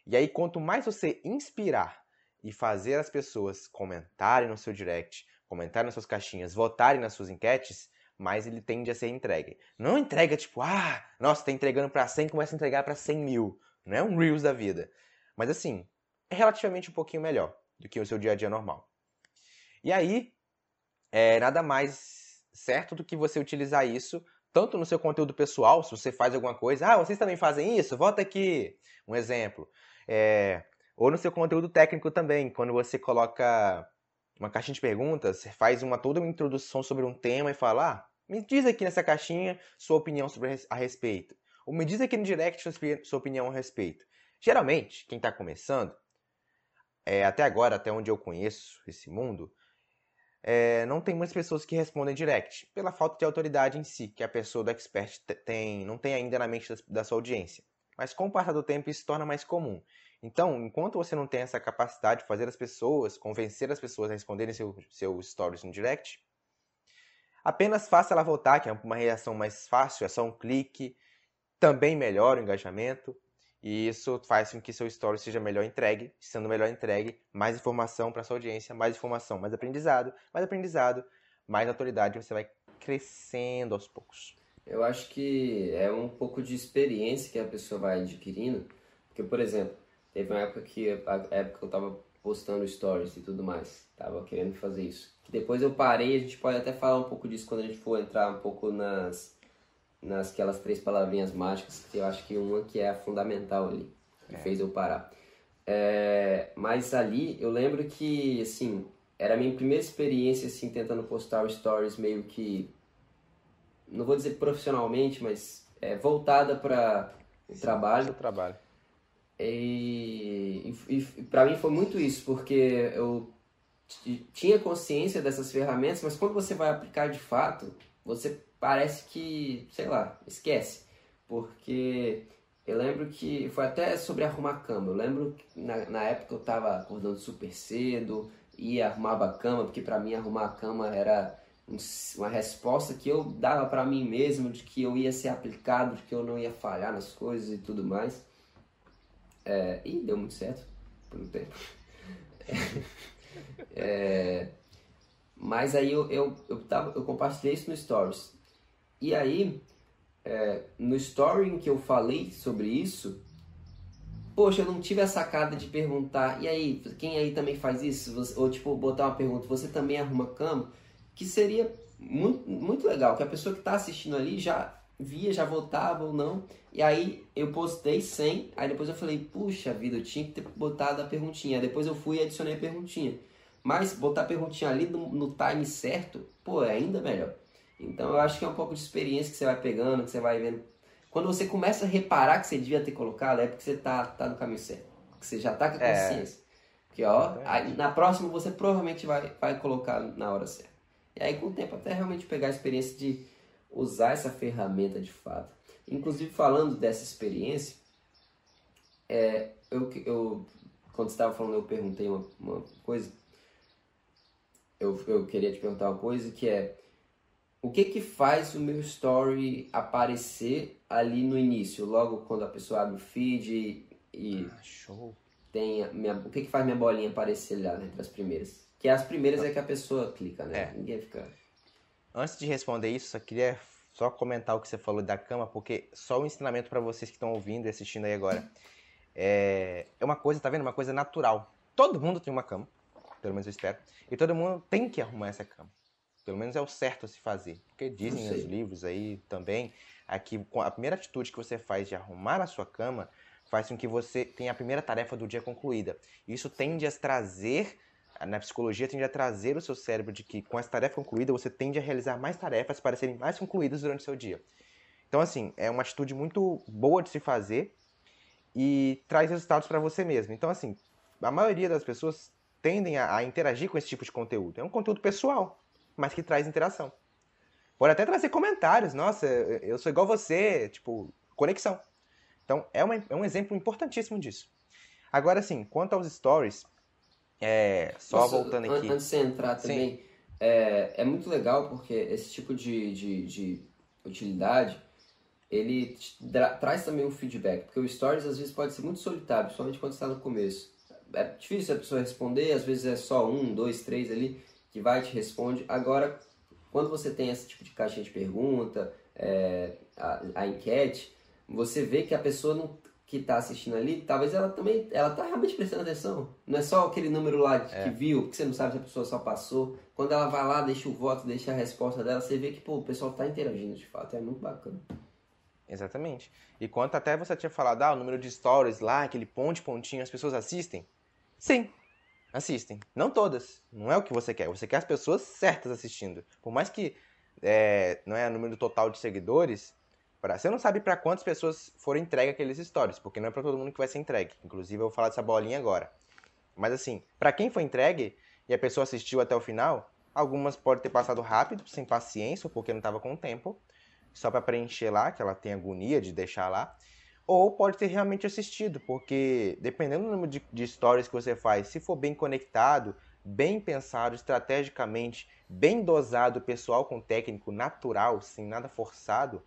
E aí, quanto mais você inspirar e fazer as pessoas comentarem no seu direct, comentarem nas suas caixinhas, votarem nas suas enquetes, mais ele tende a ser entregue. Não entrega tipo, ah, nossa, tá entregando para 100, começa a entregar para 100 mil. Não é um Reels da vida. Mas assim, é relativamente um pouquinho melhor do que o seu dia a dia normal. E aí, é nada mais certo do que você utilizar isso tanto no seu conteúdo pessoal, se você faz alguma coisa, ah, vocês também fazem isso? Volta aqui. Um exemplo. É, Ou no seu conteúdo técnico também, quando você coloca uma caixinha de perguntas, você faz uma toda uma introdução sobre um tema e fala: ah, me diz aqui nessa caixinha sua opinião sobre a respeito. Ou me diz aqui no direct sua opinião a respeito. Geralmente, quem está começando, é, até agora, até onde eu conheço esse mundo, é, não tem muitas pessoas que respondem direct, pela falta de autoridade em si, que a pessoa do expert tem, não tem ainda na mente da, da sua audiência. Mas com o passar do tempo isso se torna mais comum. Então, enquanto você não tem essa capacidade de fazer as pessoas, convencer as pessoas a responderem seu, seu stories no direct, apenas faça ela voltar, que é uma reação mais fácil, é só um clique, também melhora o engajamento, e isso faz com que seu story seja melhor entregue, sendo melhor entregue, mais informação para sua audiência, mais informação, mais aprendizado, mais aprendizado, mais autoridade, você vai crescendo aos poucos. Eu acho que é um pouco de experiência que a pessoa vai adquirindo, porque, por exemplo, Teve uma época que, a época que eu tava postando stories e tudo mais, tava querendo fazer isso. Depois eu parei, a gente pode até falar um pouco disso quando a gente for entrar um pouco nas, nas aquelas três palavrinhas mágicas, que eu acho que uma que é a fundamental ali, que é. fez eu parar. É, mas ali eu lembro que, assim, era a minha primeira experiência, assim, tentando postar stories meio que, não vou dizer profissionalmente, mas é, voltada para o trabalho. trabalho. E, e, e para mim foi muito isso, porque eu tinha consciência dessas ferramentas, mas quando você vai aplicar de fato, você parece que, sei lá, esquece. Porque eu lembro que foi até sobre arrumar cama. Eu lembro que na, na época eu tava acordando super cedo, ia arrumava a cama, porque para mim arrumar a cama era uma resposta que eu dava para mim mesmo de que eu ia ser aplicado, de que eu não ia falhar nas coisas e tudo mais. É, e deu muito certo por um tempo. É, mas aí eu, eu, eu, tava, eu compartilhei isso no Stories. E aí, é, no story em que eu falei sobre isso, poxa, eu não tive a sacada de perguntar, e aí, quem aí também faz isso? Ou tipo, botar uma pergunta, você também arruma cama? Que seria muito, muito legal, que a pessoa que está assistindo ali já via, já votava ou não. E aí eu postei sem, aí depois eu falei, puxa vida, eu tinha que ter botado a perguntinha. Depois eu fui e adicionei a perguntinha. Mas botar a perguntinha ali no, no time certo, pô, é ainda melhor. Então eu acho que é um pouco de experiência que você vai pegando, que você vai vendo. Quando você começa a reparar que você devia ter colocado, é porque você tá, tá no caminho certo. Que você já tá com a é. consciência. É. Porque, ó, aí, na próxima você provavelmente vai, vai colocar na hora certa. E aí com o tempo até realmente pegar a experiência de usar essa ferramenta de fato. Inclusive, falando dessa experiência, é, eu, eu, quando você estava falando, eu perguntei uma, uma coisa. Eu, eu queria te perguntar uma coisa que é o que que faz o meu story aparecer ali no início, logo quando a pessoa abre o feed e, e ah, show. tem minha, o que que faz minha bolinha aparecer lá entre as primeiras? Que as primeiras é que a pessoa clica, né? É. Ninguém fica Antes de responder isso, só queria só comentar o que você falou da cama, porque só o ensinamento para vocês que estão ouvindo e assistindo aí agora. É, é uma coisa, tá vendo? Uma coisa natural. Todo mundo tem uma cama, pelo menos eu espero, e todo mundo tem que arrumar essa cama. Pelo menos é o certo a se fazer. Porque dizem nos livros aí também, aqui a primeira atitude que você faz de arrumar a sua cama faz com que você tenha a primeira tarefa do dia concluída. Isso tende a trazer na psicologia tende a trazer o seu cérebro de que com essa tarefa concluída você tende a realizar mais tarefas para serem mais concluídas durante o seu dia. Então, assim, é uma atitude muito boa de se fazer e traz resultados para você mesmo. Então, assim, a maioria das pessoas tendem a, a, interagir com esse tipo de conteúdo. É um conteúdo pessoal, mas que traz interação. Pode até trazer comentários, nossa, eu sou igual você, tipo, conexão. Então, é, uma, é um exemplo importantíssimo disso. Agora, assim, quanto aos stories, é, só voltando aqui. Antes de você entrar também, é, é, muito legal porque esse tipo de, de, de utilidade ele traz também um feedback, porque o Stories às vezes pode ser muito solitário, principalmente quando está no começo. É difícil a pessoa responder, às vezes é só um, dois, três ali que vai e te responde. Agora, quando você tem esse tipo de caixinha de pergunta, é, a, a enquete, você vê que a pessoa não que está assistindo ali, talvez ela também, ela tá realmente prestando atenção. Não é só aquele número lá de, é. que viu, porque você não sabe se a pessoa só passou. Quando ela vai lá, deixa o voto, deixa a resposta dela, você vê que pô, o pessoal está interagindo de fato, é muito bacana. Exatamente. E quanto até você tinha falado, ah, o número de stories lá, aquele ponte, pontinho, as pessoas assistem? Sim, assistem. Não todas. Não é o que você quer. Você quer as pessoas certas assistindo. Por mais que é, não é o número total de seguidores, pra, você não sabe para quantas pessoas foram entregues aqueles stories, porque não é para todo mundo que vai ser entregue. Inclusive, eu vou falar dessa bolinha agora. Mas assim, para quem foi entregue e a pessoa assistiu até o final, algumas podem ter passado rápido, sem paciência, ou porque não estava com tempo só para preencher lá, que ela tem agonia de deixar lá, ou pode ter realmente assistido, porque dependendo do número de, de stories que você faz, se for bem conectado, bem pensado, estrategicamente, bem dosado, pessoal com técnico natural, sem nada forçado,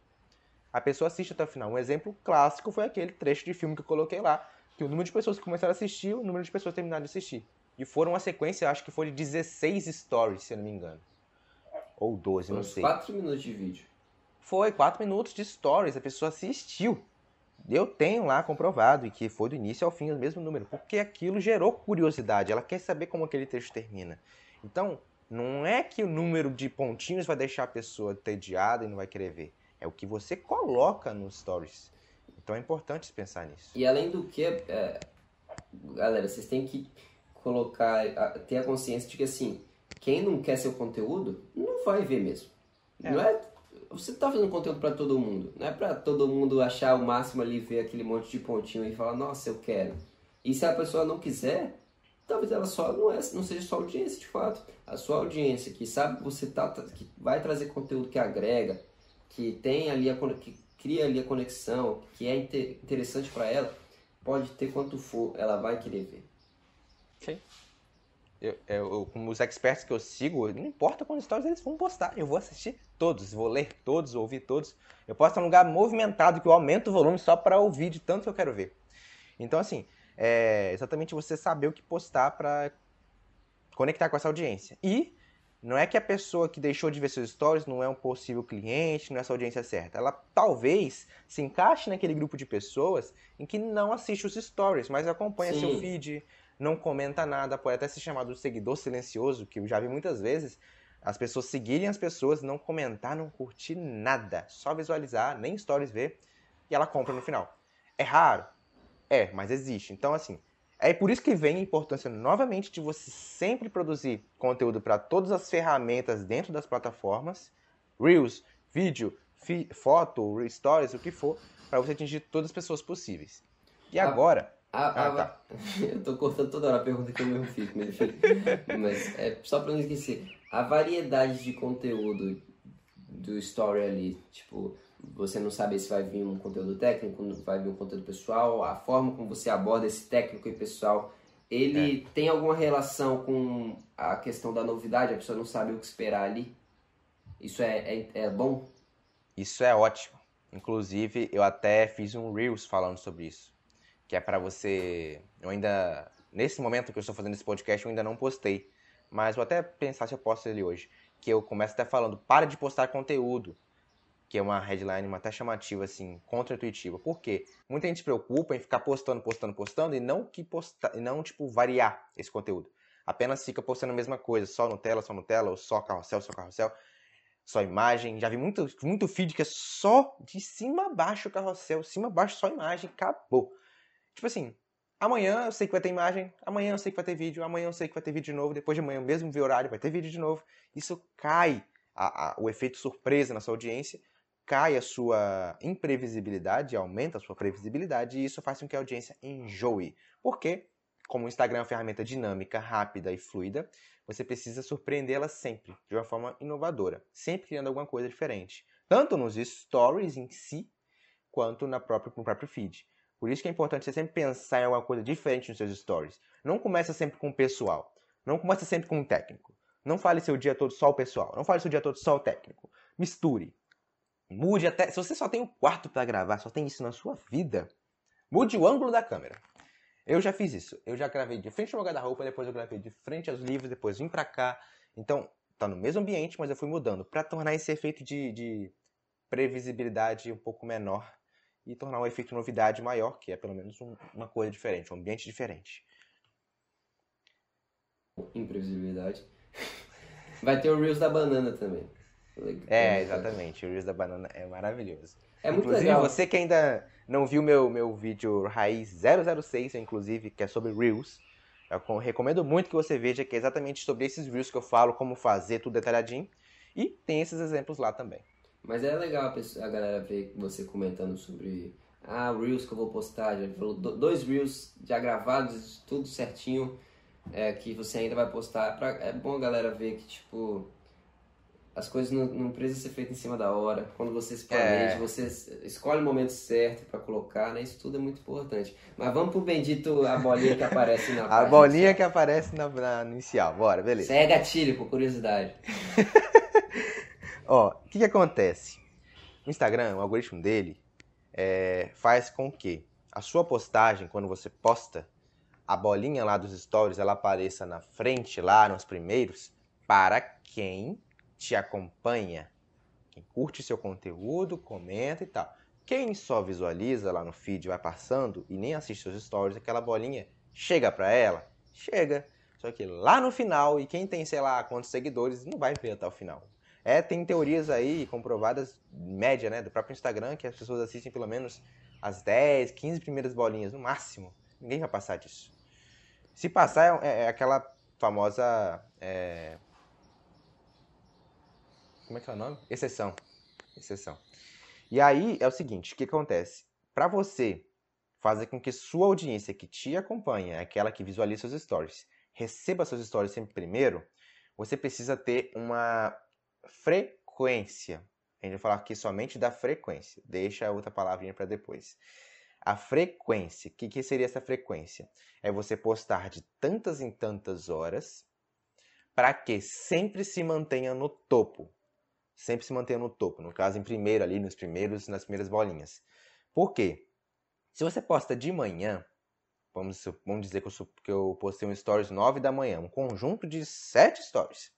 a pessoa assiste até o final. Um exemplo clássico foi aquele trecho de filme que eu coloquei lá, que o número de pessoas que começaram a assistir, o número de pessoas que terminaram de assistir. E foram uma sequência, acho que foi de 16 stories, se eu não me engano. Ou 12, não sei. 4 minutos de vídeo. Foi, quatro minutos de stories, a pessoa assistiu. Eu tenho lá comprovado e que foi do início ao fim o mesmo número, porque aquilo gerou curiosidade, ela quer saber como aquele texto termina. Então, não é que o número de pontinhos vai deixar a pessoa tediada e não vai querer ver. É o que você coloca nos stories. Então é importante pensar nisso. E além do que, é, galera, vocês têm que colocar, ter a consciência de que assim, quem não quer seu conteúdo, não vai ver mesmo. É. Não é você tá fazendo conteúdo para todo mundo. Não é para todo mundo achar o máximo ali, ver aquele monte de pontinho e falar, nossa, eu quero. E se a pessoa não quiser, talvez ela só não, é, não seja sua audiência de fato. A sua audiência que sabe que você tá, que vai trazer conteúdo que agrega, que tem ali a, que cria ali a conexão, que é interessante para ela, pode ter quanto for, ela vai querer ver. Sim eu, eu, como os experts que eu sigo, não importa quantas histórias eles vão postar, eu vou assistir todos, vou ler todos, ouvir todos. Eu posso estar num lugar movimentado que eu aumento o volume só para ouvir de tanto que eu quero ver. Então, assim, é exatamente você saber o que postar para conectar com essa audiência. E não é que a pessoa que deixou de ver seus stories não é um possível cliente, não é essa audiência certa. Ela talvez se encaixe naquele grupo de pessoas em que não assiste os stories, mas acompanha Sim. seu feed, não comenta nada, pode até ser chamado de seguidor silencioso, que eu já vi muitas vezes. As pessoas seguirem as pessoas, não comentar, não curtir nada, só visualizar, nem stories ver, e ela compra no final. É raro? É, mas existe. Então, assim, é por isso que vem a importância novamente de você sempre produzir conteúdo para todas as ferramentas dentro das plataformas, Reels, vídeo, foto, Stories, o que for, para você atingir todas as pessoas possíveis. E agora, a, ah, a, tá. eu tô cortando toda hora a pergunta que eu mesmo fiz, mas é só pra não esquecer. A variedade de conteúdo do story ali, tipo, você não sabe se vai vir um conteúdo técnico, vai vir um conteúdo pessoal, a forma como você aborda esse técnico e pessoal, ele é. tem alguma relação com a questão da novidade, a pessoa não sabe o que esperar ali? Isso é, é, é bom? Isso é ótimo. Inclusive, eu até fiz um Reels falando sobre isso que é para você. Eu ainda. Nesse momento que eu estou fazendo esse podcast, eu ainda não postei. Mas vou até pensar se eu posto ele hoje. Que eu começo até falando, para de postar conteúdo. Que é uma headline uma até chamativa, assim, contra-intuitiva. Por quê? Muita gente se preocupa em ficar postando, postando, postando e não que postar, e não, tipo, variar esse conteúdo. Apenas fica postando a mesma coisa, só Nutella, só Nutella, ou só carrossel, só carrossel, só imagem. Já vi muito, muito feed que é só de cima a baixo carrossel, cima a baixo só imagem, acabou. Tipo assim, amanhã eu sei que vai ter imagem, amanhã eu sei que vai ter vídeo, amanhã eu sei que vai ter vídeo de novo, depois de amanhã, mesmo ver horário, vai ter vídeo de novo. Isso cai a, a, o efeito surpresa na sua audiência, cai a sua imprevisibilidade, aumenta a sua previsibilidade, e isso faz com que a audiência enjoe. Por quê? Como o Instagram é uma ferramenta dinâmica, rápida e fluida, você precisa surpreendê-la sempre, de uma forma inovadora, sempre criando alguma coisa diferente. Tanto nos stories em si, quanto na própria, no próprio feed. Por isso que é importante você sempre pensar em alguma coisa diferente nos seus stories. Não começa sempre com o pessoal. Não começa sempre com o técnico. Não fale seu dia todo só o pessoal. Não fale seu dia todo só o técnico. Misture. Mude até. Se você só tem o um quarto para gravar, só tem isso na sua vida, mude o ângulo da câmera. Eu já fiz isso. Eu já gravei de frente ao meu guarda-roupa, depois eu gravei de frente aos livros, depois vim para cá. Então, tá no mesmo ambiente, mas eu fui mudando para tornar esse efeito de, de previsibilidade um pouco menor e tornar o efeito novidade maior, que é pelo menos um, uma coisa diferente, um ambiente diferente. Imprevisibilidade. Vai ter o Reels da banana também. É, exatamente. O Reels da banana é maravilhoso. É muito inclusive, legal. você que ainda não viu meu, meu vídeo Raiz 006, inclusive, que é sobre Reels, eu recomendo muito que você veja, que é exatamente sobre esses Reels que eu falo, como fazer, tudo detalhadinho. E tem esses exemplos lá também. Mas é legal a, pessoa, a galera ver você comentando sobre ah, Reels que eu vou postar. Já falou dois Reels já gravados, tudo certinho, é, que você ainda vai postar. Pra, é bom a galera ver que, tipo, as coisas não, não precisam ser feitas em cima da hora. Quando você se planeja, é. você escolhe o momento certo para colocar, né? Isso tudo é muito importante. Mas vamos pro bendito a bolinha que aparece na A bolinha que aparece na, na inicial. Bora, beleza. Isso é gatilho, por curiosidade. Ó, o que, que acontece? O Instagram, o algoritmo dele, é, faz com que a sua postagem, quando você posta, a bolinha lá dos stories, ela apareça na frente, lá nos primeiros, para quem te acompanha, quem curte seu conteúdo, comenta e tal. Quem só visualiza lá no feed, vai passando e nem assiste seus stories, aquela bolinha chega para ela? Chega. Só que lá no final, e quem tem, sei lá, quantos seguidores, não vai ver até o final. É, tem teorias aí comprovadas, média, né, do próprio Instagram, que as pessoas assistem pelo menos as 10, 15 primeiras bolinhas, no máximo. Ninguém vai passar disso. Se passar, é, é aquela famosa. É... Como é que é o nome? Exceção. Exceção. E aí é o seguinte: o que acontece? Para você fazer com que sua audiência que te acompanha, aquela que visualiza seus stories, receba seus stories sempre primeiro, você precisa ter uma frequência. A gente vai falar aqui somente da frequência. Deixa a outra palavrinha para depois. A frequência. O que, que seria essa frequência? É você postar de tantas em tantas horas para que sempre se mantenha no topo. Sempre se mantenha no topo. No caso, em primeiro ali, nos primeiros, nas primeiras bolinhas. Por quê? Se você posta de manhã, vamos, vamos dizer que eu, que eu postei um stories 9 da manhã, um conjunto de 7 stories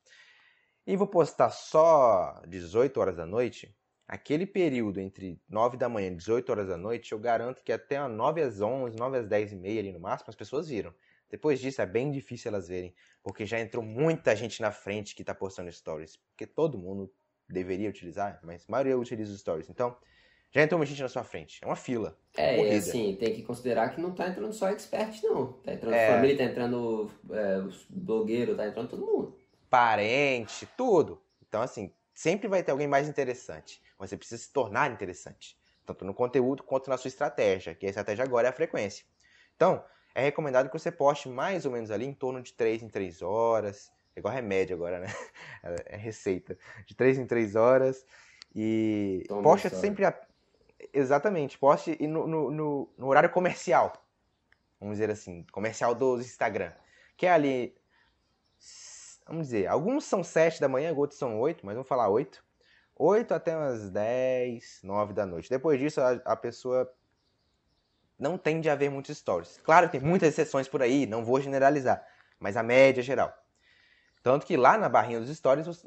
e vou postar só 18 horas da noite, aquele período entre 9 da manhã e 18 horas da noite, eu garanto que até 9 às 11, 9 às 10 e meia ali no máximo, as pessoas viram. Depois disso é bem difícil elas verem, porque já entrou muita gente na frente que está postando stories. Porque todo mundo deveria utilizar, mas a maioria utiliza os stories. Então, já entrou muita gente na sua frente. É uma fila. É, e assim, tem que considerar que não está entrando só expert, não. Tá entrando é... família, tá entrando é, os blogueiros, tá entrando todo mundo parente, tudo. Então, assim, sempre vai ter alguém mais interessante. Você precisa se tornar interessante, tanto no conteúdo quanto na sua estratégia, que a estratégia agora é a frequência. Então, é recomendado que você poste mais ou menos ali em torno de 3 em 3 horas. É igual remédio agora, né? É receita. De 3 em 3 horas. E Toma poste sempre. A... Exatamente, poste no, no, no, no horário comercial. Vamos dizer assim, comercial do Instagram. Que é ali vamos dizer, alguns são 7 da manhã, outros são 8, mas vamos falar 8. 8 até umas 10, 9 da noite. Depois disso, a, a pessoa não tende a ver muitos stories. Claro que tem muitas exceções por aí, não vou generalizar, mas a média geral. Tanto que lá na barrinha dos stories,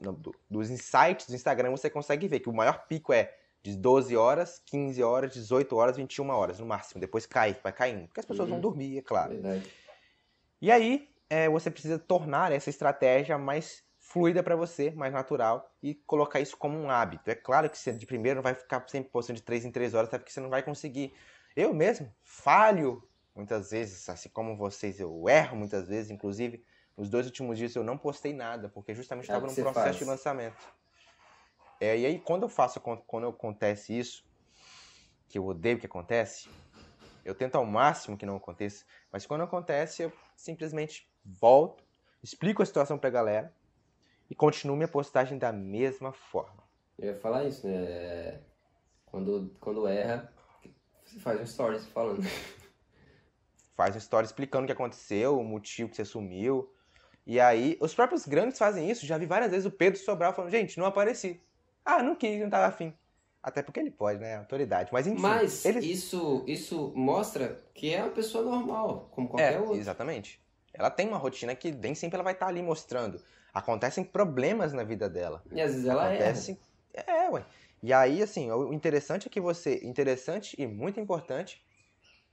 dos insights do Instagram, você consegue ver que o maior pico é de 12 horas, 15 horas, 18 horas, 21 horas no máximo. Depois cai, vai caindo. Porque as pessoas uhum. vão dormir, é claro. Verdade. E aí, é, você precisa tornar essa estratégia mais fluida para você, mais natural e colocar isso como um hábito. É claro que você de primeiro não vai ficar sempre postando de 3 em 3 horas, até porque você não vai conseguir. Eu mesmo falho muitas vezes, assim como vocês, eu erro muitas vezes, inclusive nos dois últimos dias eu não postei nada, porque justamente estava é num processo faz. de lançamento. É, e aí quando eu faço, quando acontece isso, que eu odeio que acontece, eu tento ao máximo que não aconteça, mas quando acontece eu simplesmente volto, explico a situação pra galera e continuo minha postagem da mesma forma. Eu ia falar isso, né? É, quando, quando erra, você faz um stories falando. Faz um story explicando o que aconteceu, o motivo que você sumiu. E aí, os próprios grandes fazem isso. Já vi várias vezes o Pedro Sobral falando, gente, não apareci. Ah, não quis, não tava afim. Até porque ele pode, né? Autoridade. Mas enfim. Mas isso, isso mostra que é uma pessoa normal, como qualquer é, outro. Exatamente ela tem uma rotina que nem sempre ela vai estar ali mostrando. Acontecem problemas na vida dela. E às vezes ela Acontece... É, ué. E aí, assim, o interessante é que você. Interessante e muito importante.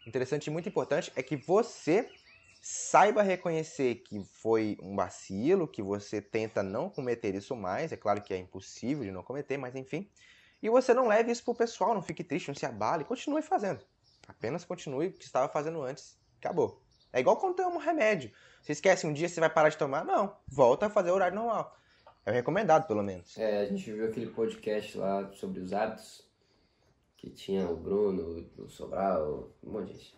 Interessante e muito importante é que você saiba reconhecer que foi um vacilo, que você tenta não cometer isso mais. É claro que é impossível de não cometer, mas enfim. E você não leve isso pro pessoal, não fique triste, não se abale, continue fazendo. Apenas continue o que estava fazendo antes. Acabou. É igual quando toma um remédio. Você esquece um dia, você vai parar de tomar? Não. Volta a fazer o horário normal. É recomendado, pelo menos. É, a gente viu aquele podcast lá sobre os hábitos, que tinha o Bruno, o Sobral, um monte de gente.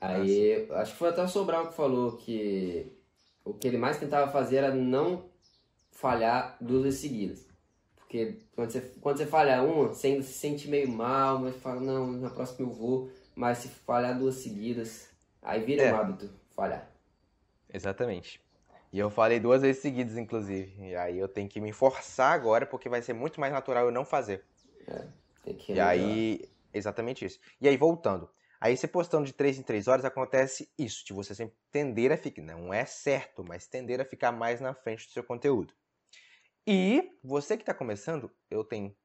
Aí, acho que foi até o Sobral que falou que o que ele mais tentava fazer era não falhar duas vezes seguidas. Porque quando você, quando você falha uma, você ainda se sente meio mal, mas fala, não, na próxima eu vou. Mas se falhar duas seguidas, aí vira É. um hábito falhar. Exatamente. E eu falei duas vezes seguidas, inclusive. E aí eu tenho que me forçar agora, porque vai ser muito mais natural eu não fazer. Tem que E aí, exatamente isso. E aí, voltando. Aí, você postando de 3 em 3 horas, acontece isso, de você sempre tender a ficar. Não é certo, mas tender a ficar mais na frente do seu conteúdo. E você que está começando, eu tenho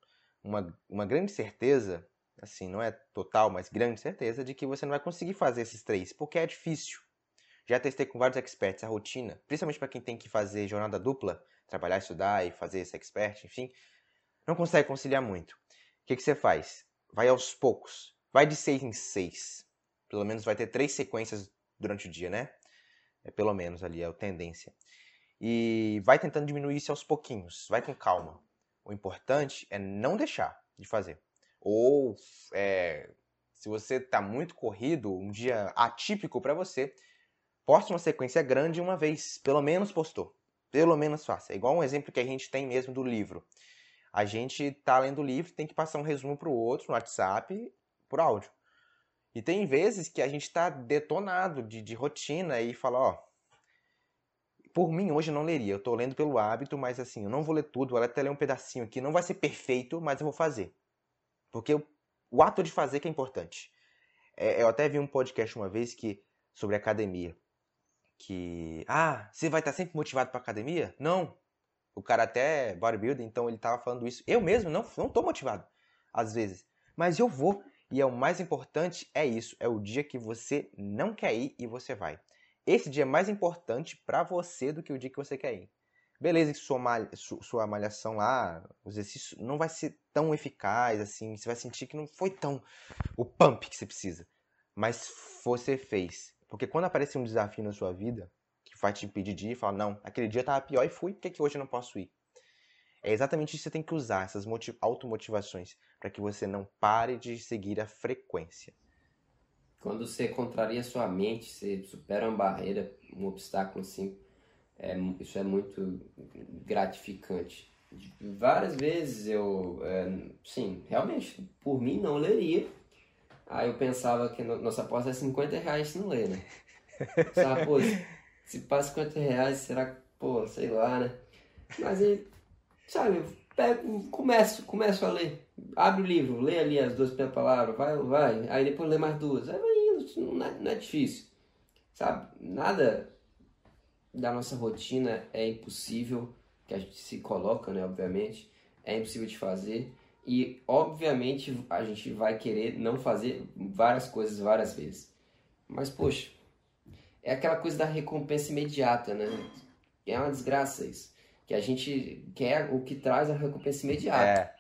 uma, uma grande certeza, assim, não é total, mas grande certeza, de que você não vai conseguir fazer esses três, porque é difícil. Já testei com vários experts a rotina, principalmente para quem tem que fazer jornada dupla, trabalhar, estudar e fazer esse expert, enfim, não consegue conciliar muito. O que, que você faz? Vai aos poucos. Vai de seis em seis. Pelo menos vai ter três sequências durante o dia, né? É pelo menos ali, é a tendência. E vai tentando diminuir isso aos pouquinhos. Vai com calma. O importante é não deixar de fazer. Ou, é, se você está muito corrido, um dia atípico para você, posta uma sequência grande uma vez. Pelo menos postou. Pelo menos faça. É igual um exemplo que a gente tem mesmo do livro a gente tá lendo o livro, tem que passar um resumo pro outro no WhatsApp por áudio. E tem vezes que a gente tá detonado de, de rotina e fala, ó, por mim hoje eu não leria, eu tô lendo pelo hábito, mas assim, eu não vou ler tudo, vou até ler um pedacinho aqui, não vai ser perfeito, mas eu vou fazer. Porque o, o ato de fazer que é importante. É, eu até vi um podcast uma vez que sobre academia, que, ah, você vai estar sempre motivado pra academia? Não, o cara até é bodybuilder, então ele tava falando isso. Eu mesmo não, não tô motivado, às vezes. Mas eu vou. E é o mais importante é isso. É o dia que você não quer ir e você vai. Esse dia é mais importante pra você do que o dia que você quer ir. Beleza que sua, malha, su- sua malhação lá, o exercício não vai ser tão eficaz assim. Você vai sentir que não foi tão o pump que você precisa. Mas você fez. Porque quando aparece um desafio na sua vida, que vai te impedir de ir, fala, não, aquele dia tava pior e fui, por que, que hoje eu não posso ir? É exatamente isso que você tem que usar, essas moti- automotivações, para que você não pare de seguir a frequência. Quando você contraria sua mente, você supera uma barreira, um obstáculo assim, é, isso é muito gratificante. Várias vezes eu, é, sim, realmente, por mim não leria. Aí eu pensava que no- nossa aposta é 50 reais se não ler, né? Pensava, pô, se passa 50 reais, será que, pô, sei lá, né? Mas aí, sabe, eu pego, começo, começo a ler. Abre o livro, lê ali as duas primeiras palavras, vai, vai. Aí depois lê mais duas. Aí vai indo, não é, não é difícil. Sabe? Nada da nossa rotina é impossível, que a gente se coloca, né, obviamente. É impossível de fazer. E, obviamente, a gente vai querer não fazer várias coisas várias vezes. Mas, poxa, é aquela coisa da recompensa imediata, né? É uma desgraça isso. Que a gente quer o que traz a recompensa imediata. É,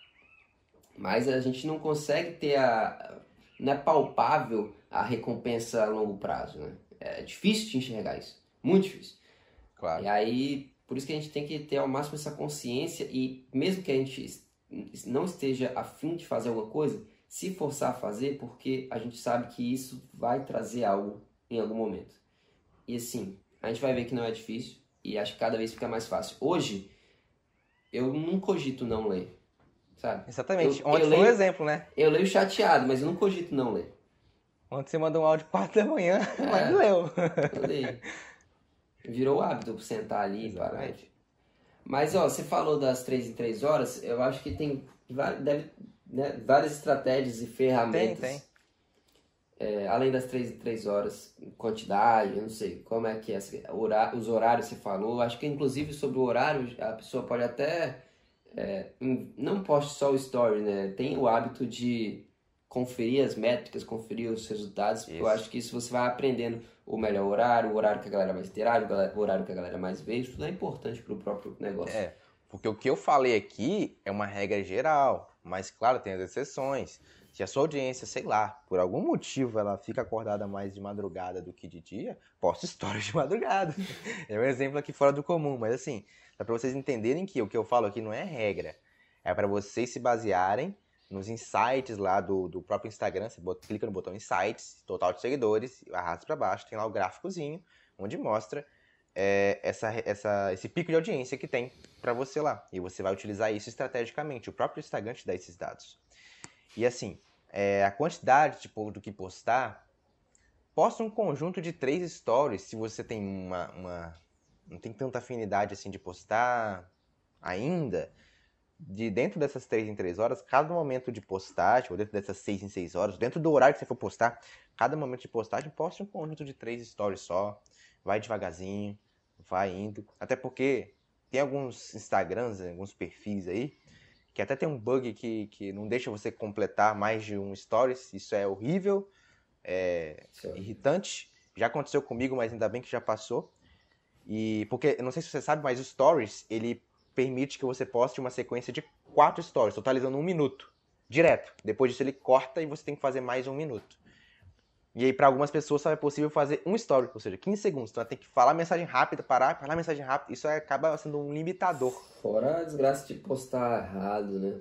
Mas a gente não consegue ter a. Não é palpável a recompensa a longo prazo, né? É difícil de enxergar isso. Muito difícil. claro. E aí, por isso que a gente tem que ter ao máximo essa consciência e mesmo que a gente não esteja afim de fazer alguma coisa, se forçar a fazer, porque a gente sabe que isso vai trazer algo em algum momento. E assim, a gente vai ver que não é difícil e acho que cada vez fica mais fácil. Hoje, eu não cogito não ler, sabe? Exatamente. Eu- Ontem eu foi um leio- exemplo, né? Eu leio chateado, mas eu não cogito não ler. Ontem você mandou um áudio 4 da manhã, mas É. leu. Eu leio. Virou hábito sentar ali e parar. Mas, ó, você falou das 3 em 3 horas, eu acho que tem deve, né, várias estratégias e ferramentas. Tem, tem. É, além das 3 em 3 horas, quantidade, eu não sei como é que é. Os horários você falou, acho que inclusive sobre o horário, a pessoa pode até. é, em- não poste só o story, né? Tem o hábito de conferir as métricas, conferir os resultados. Eu Isso. acho que isso você vai aprendendo o melhor horário, o horário que a galera mais interage, o horário que a galera mais vê. Isso tudo é importante para o próprio negócio. É, porque o que eu falei aqui é uma regra geral. Mas, claro, tem as exceções. Se a sua audiência, sei lá, por algum motivo ela fica acordada mais de madrugada do que de dia, posto stories de madrugada. É um exemplo aqui fora do comum, mas assim, é para vocês entenderem que o que eu falo aqui não é regra. É para vocês se basearem nos insights lá do, do próprio Instagram. Você bota, clica no botão Insights, total de seguidores, arrasta para baixo, tem lá o gráficozinho, onde mostra é, essa, essa, esse pico de audiência que tem para você lá. E você vai utilizar isso estrategicamente. O próprio Instagram te dá esses dados. E assim, é, a quantidade tipo, do que postar, posta um conjunto de três stories se você tem uma, uma não tem tanta afinidade assim de postar ainda. De dentro dessas três em três horas, cada momento de postagem, ou dentro dessas seis em seis horas, dentro do horário que você for postar, cada momento de postagem, poste um conjunto de três stories só. Vai devagarzinho, vai indo. Até porque tem alguns Instagrams, alguns perfis aí, que até tem um bug que, que não deixa você completar mais de um stories. Isso é horrível, é irritante. Já aconteceu comigo, mas ainda bem que já passou. E porque, não sei se você sabe, mas o stories, ele permite que você poste uma sequência de quatro stories, totalizando um minuto, direto. Depois disso ele corta e você tem que fazer mais um minuto. E aí, para algumas pessoas, só é possível fazer um story, ou seja, 15 segundos. Então, tem que falar mensagem rápida, parar, falar mensagem rápida. Isso acaba sendo um limitador. Fora a desgraça de postar errado, né?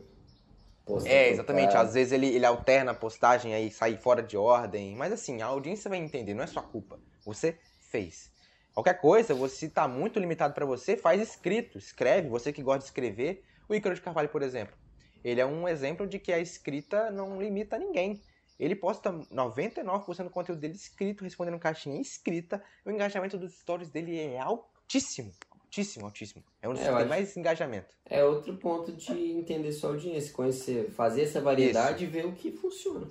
Posta é, exatamente. Às vezes ele, ele alterna a postagem aí, sai fora de ordem. Mas assim, a audiência vai entender, não é sua culpa. Você fez. Qualquer coisa, você está muito limitado para você, faz escrito, escreve. Você que gosta de escrever. O Ícaro de Carvalho, por exemplo. Ele é um exemplo de que a escrita não limita ninguém. Ele posta 99% do conteúdo dele escrito, respondendo caixinha escrita. O engajamento dos stories dele é altíssimo. Altíssimo, altíssimo. É um dos é, que tem mais engajamento. É outro ponto de entender sua audiência, conhecer, fazer essa variedade Isso. e ver o que funciona.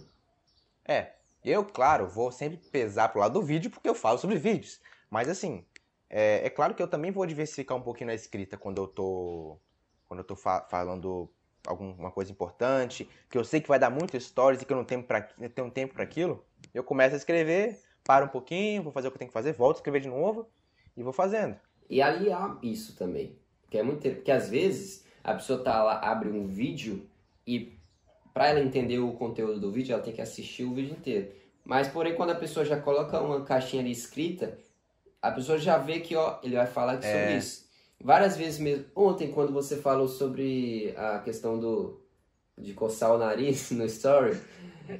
É, eu, claro, vou sempre pesar pro lado do vídeo porque eu falo sobre vídeos. Mas assim, é, é claro que eu também vou diversificar um pouquinho na escrita quando eu tô. Quando eu tô fa falando alguma coisa importante, que eu sei que vai dar muito stories e que eu não tenho, pra, tenho tempo para aquilo, eu começo a escrever, paro um pouquinho, vou fazer o que eu tenho que fazer, volto a escrever de novo e vou fazendo. E aliar isso também, que é muito porque às vezes a pessoa tá lá, abre um vídeo e para ela entender o conteúdo do vídeo, ela tem que assistir o vídeo inteiro. Mas porém quando a pessoa já coloca uma caixinha ali escrita, a pessoa já vê que ó, ele vai falar é... sobre isso várias vezes mesmo. Ontem, quando você falou sobre a questão do de coçar o nariz no story,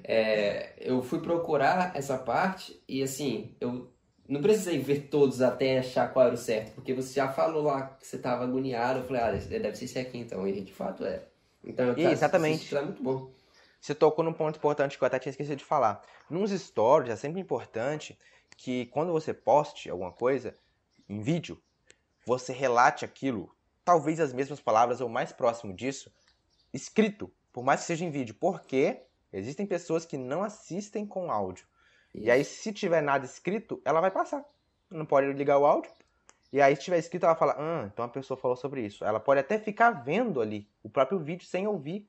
é, eu fui procurar essa parte e assim, eu não precisei ver todos até achar qual era o certo, porque você já falou lá que você estava agoniado. Eu falei, ah, deve ser esse aqui então. E de fato é. Então, e, exatamente. Isso é muito bom. Você tocou num ponto importante que eu até tinha esquecido de falar. Nos stories é sempre importante que quando você poste alguma coisa em vídeo, você relate aquilo, talvez as mesmas palavras ou mais próximo disso, escrito, por mais que seja em vídeo, porque existem pessoas que não assistem com áudio. Isso. E aí, se tiver nada escrito, ela vai passar. Não pode ligar o áudio. E aí, se tiver escrito, ela fala: Ah, então a pessoa falou sobre isso. Ela pode até ficar vendo ali o próprio vídeo sem ouvir.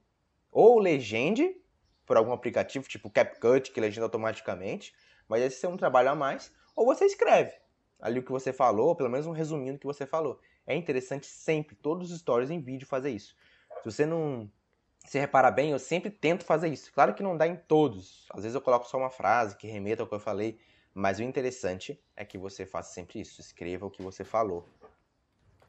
Ou legende por algum aplicativo, tipo CapCut, que legenda automaticamente. Mas esse é um trabalho a mais. Ou você escreve ali o que você falou, pelo menos um resumindo o que você falou. É interessante sempre, todos os stories em vídeo fazer isso. Se você não se repara bem, eu sempre tento fazer isso. Claro que não dá em todos. Às vezes eu coloco só uma frase que remeta ao que eu falei, mas o interessante é que você faça sempre isso. Escreva o que você falou.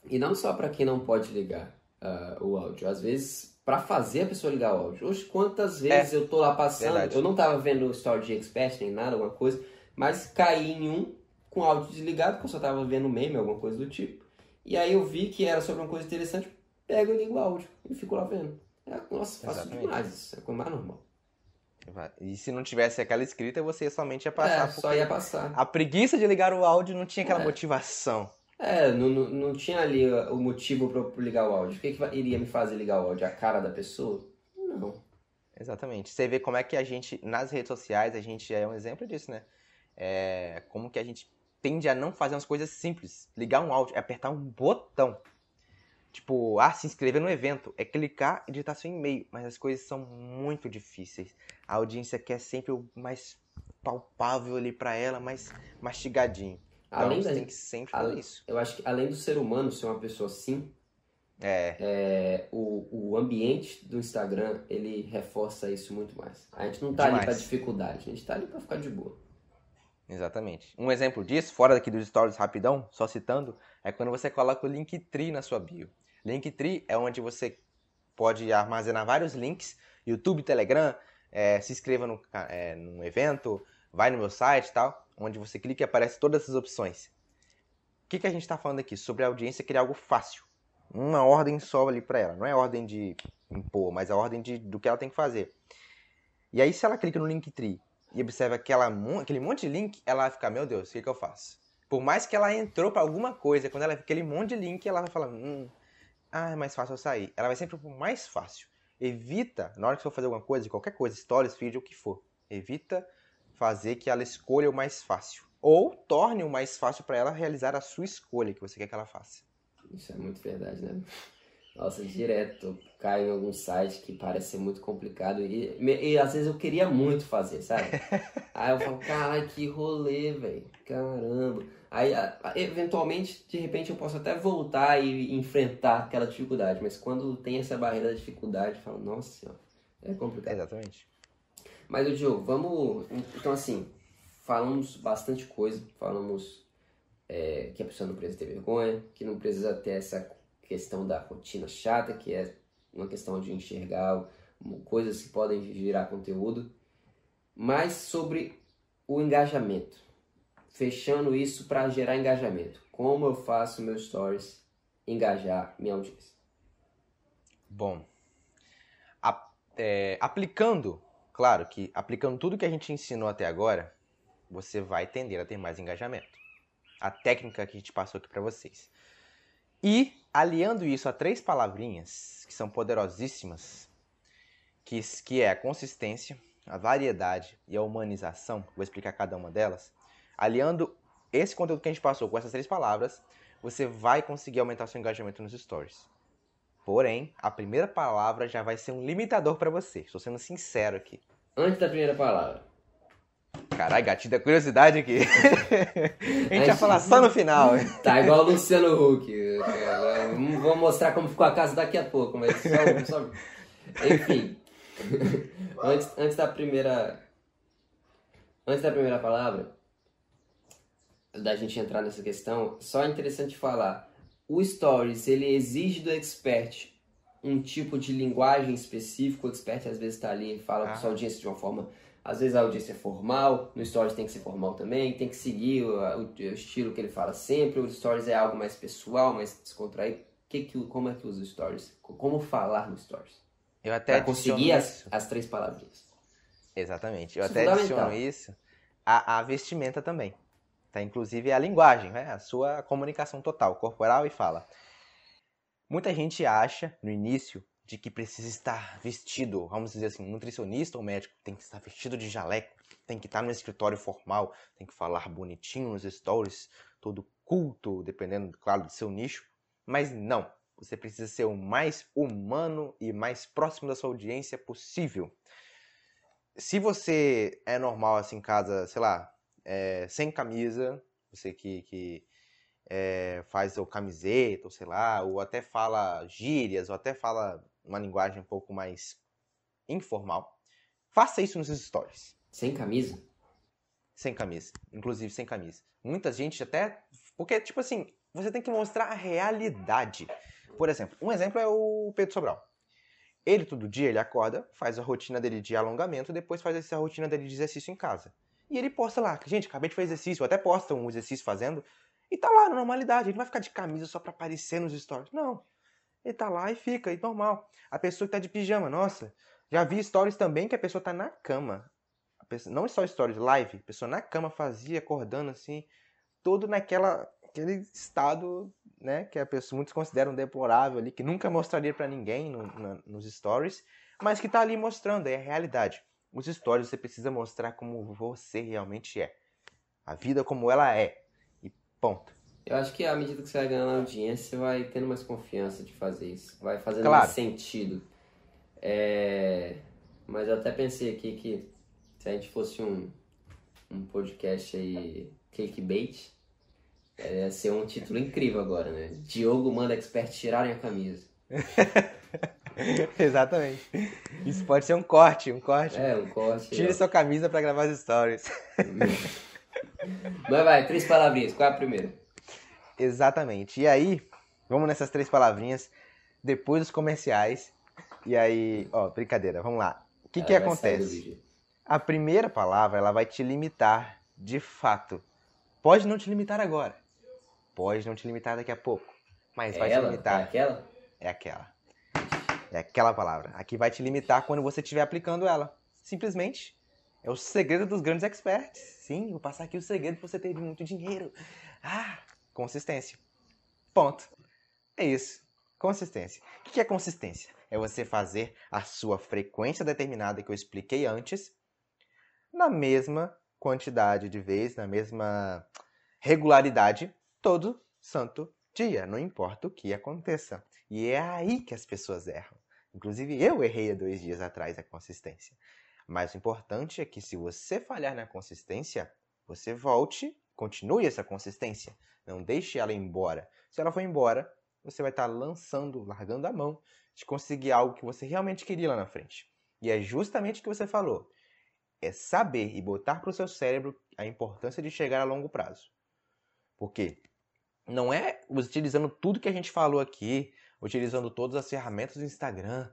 E não só para quem não pode ligar uh, o áudio. Às vezes, para fazer a pessoa ligar o áudio. Hoje, quantas vezes é, eu tô lá passando, verdade. eu não tava vendo o story de expert nem nada, alguma coisa, mas caí em um com áudio desligado, porque eu só tava vendo meme, alguma coisa do tipo. E aí eu vi que era sobre uma coisa interessante, pego e ligo o áudio e fico lá vendo. É, nossa, faço Exatamente. demais isso, é a coisa mais normal. E se não tivesse aquela escrita, você somente ia passar. É, só ia passar. A preguiça de ligar o áudio não tinha aquela é. motivação. É, não, não, não tinha ali o motivo para ligar o áudio. O que, que iria me fazer ligar o áudio? A cara da pessoa? Não. Exatamente. Você vê como é que a gente, nas redes sociais, a gente é um exemplo disso, né? É, como que a gente tende a não fazer umas coisas simples. Ligar um áudio é apertar um botão. Tipo, ah, se inscrever no evento. É clicar e digitar seu e-mail. Mas as coisas são muito difíceis. A audiência quer sempre o mais palpável ali para ela, mais mastigadinho. Então, além da, tem que sempre fazer isso. Eu acho que além do ser humano ser uma pessoa assim, É. é, o, o ambiente do Instagram, ele reforça isso muito mais. A gente não tá Demais. ali pra dificuldade, a gente tá ali pra ficar de boa. Exatamente. Um exemplo disso, fora daqui dos stories rapidão, só citando, é quando você coloca o Linktree na sua bio. Linktree é onde você pode armazenar vários links, YouTube, Telegram, é, se inscreva no, é, num evento, vai no meu site e tal, onde você clica e aparece todas essas opções. O que, que a gente está falando aqui? Sobre a audiência criar algo fácil. Uma ordem só ali para ela. Não é ordem de impor, mas a ordem de, do que ela tem que fazer. E aí, se ela clica no Linktree e observa aquela, aquele monte de link, ela vai ficar, meu Deus, o que, que eu faço? Por mais que ela entrou para alguma coisa, quando ela vê aquele monte de link, ela vai falar, hum, ah, é mais fácil eu sair. Ela vai sempre pro mais fácil. Evita, na hora que você for fazer alguma coisa, qualquer coisa, stories, vídeo, o que for, evita fazer que ela escolha o mais fácil. Ou torne o mais fácil para ela realizar a sua escolha que você quer que ela faça. Isso é muito verdade, né? Nossa, direto caio em algum site que parece ser muito complicado e, e às vezes eu queria muito fazer, sabe? Aí eu falo, caralho, que rolê, velho. Caramba. Aí, eventualmente, de repente, eu posso até voltar e enfrentar aquela dificuldade, mas quando tem essa barreira da dificuldade, eu falo, nossa senhora, é complicado. Exatamente. Mas, o Diogo, vamos. Então, assim, falamos bastante coisa. Falamos é, que a pessoa não precisa ter vergonha, que não precisa ter essa questão da rotina chata, que é uma questão de enxergar coisas que podem virar conteúdo. Mas sobre o engajamento. Fechando isso para gerar engajamento. Como eu faço meus stories engajar minha audiência? Bom, a- é, aplicando, claro que aplicando tudo que a gente ensinou até agora, você vai tender a ter mais engajamento. A técnica que a gente passou aqui para vocês. E aliando isso a três palavrinhas que são poderosíssimas, que, que é a consistência, a variedade e a humanização, vou explicar cada uma delas. Aliando esse conteúdo que a gente passou com essas três palavras, você vai conseguir aumentar seu engajamento nos stories. Porém, a primeira palavra já vai ser um limitador pra você. Estou sendo sincero aqui. Antes da primeira palavra. Caralho, gatinho da curiosidade aqui. a gente vai Antes- falar só no final. Tá igual o Luciano Huck. Vou mostrar como ficou a casa daqui a pouco, mas só, só- Enfim. Antes, antes da primeira. Antes da primeira palavra, da gente entrar nessa questão, só é interessante falar. O Stories, ele exige do expert um tipo de linguagem específico. O expert às vezes está ali e fala com Ah. sua audiência de uma forma às vezes a audiência é formal, no Stories tem que ser formal também, tem que seguir o, o- o estilo que ele fala sempre, o Stories é algo mais pessoal, mais descontraído. Que que, como é que usa o Stories? Como falar no Stories? Eu até Pra conseguir as, as três palavrinhas. Exatamente. Eu Isso é até adiciono isso a, a vestimenta também. Tá? Inclusive a linguagem, né? a sua comunicação total, corporal e fala. Muita gente acha, no início, de que precisa estar vestido, vamos dizer assim, um nutricionista ou médico tem que estar vestido de jaleco, tem que estar no escritório formal, tem que falar bonitinho nos stories, todo culto, dependendo, claro, do seu nicho. Mas não, você precisa ser o mais humano e mais próximo da sua audiência possível. Se você é normal assim em casa, sei lá, é, sem camisa, você que, que é, faz o camiseta, ou sei lá, ou até fala gírias, ou até fala uma linguagem um pouco mais informal, faça isso nos seus stories, Sem camisa? sem camisa, inclusive sem camisa. Muita gente até, porque tipo assim, você tem que mostrar a realidade. Por exemplo, um exemplo é o Pedro Sobral. Ele todo dia ele acorda, faz a rotina dele de alongamento, depois faz essa rotina dele de exercício em casa. E ele posta lá, gente, acabei de fazer exercício, ou até posta um exercício fazendo, e tá lá na normalidade. Ele não vai ficar de camisa só pra aparecer nos stories. Não. Ele tá lá e fica, e normal. A pessoa que tá de pijama, nossa. Já vi stories também que a pessoa tá na cama. Pessoa, não só stories, live. A pessoa na cama fazia, acordando assim, todo naquela aquele estado, né, que a pessoa muitos consideram deplorável ali, que nunca mostraria pra ninguém no- na- nos stories, mas que tá ali mostrando, é a realidade. Os stories você precisa mostrar como você realmente é. A vida como ela é. E ponto. Eu acho que à medida que você vai ganhando audiência, você vai tendo mais confiança de fazer isso. Vai fazendo Claro. mais sentido. É, Mas eu até pensei aqui que se a gente fosse um, um podcast aí, clickbait, ia ser um título incrível agora, né? Diogo manda expert tirarem a camisa. Exatamente. Isso pode ser um corte, um corte. É, um corte. Tire sua camisa para gravar as stories. Mas vai, três palavrinhas. Qual é a primeira? Exatamente. E aí, vamos nessas três palavrinhas, depois dos comerciais. E aí, ó, brincadeira, vamos lá. O que, que acontece? A primeira palavra, ela vai te limitar de fato. Pode não te limitar agora. Pode não te limitar daqui a pouco. Mas É vai ela? te limitar. É aquela? É aquela. É aquela palavra. Aqui vai te limitar quando você estiver aplicando ela. Simplesmente. É o segredo dos grandes experts. Sim, vou passar aqui o segredo pra você ter muito dinheiro. Ah, consistência. Ponto. É isso. Consistência. O que é consistência? É você fazer a sua frequência determinada que eu expliquei antes na mesma quantidade de vezes, na mesma regularidade, todo santo dia, não importa o que aconteça. E é aí que as pessoas erram. Inclusive, eu errei há dois dias atrás a consistência. Mas o importante é que se você falhar na consistência, você volte, continue essa consistência. Não deixe ela embora. Se ela for embora, você vai estar lançando, largando a mão de conseguir algo que você realmente queria lá na frente. E é justamente o que você falou. É saber e botar para o seu cérebro a importância de chegar a longo prazo. Porque não é utilizando tudo que a gente falou aqui, utilizando todas as ferramentas do Instagram,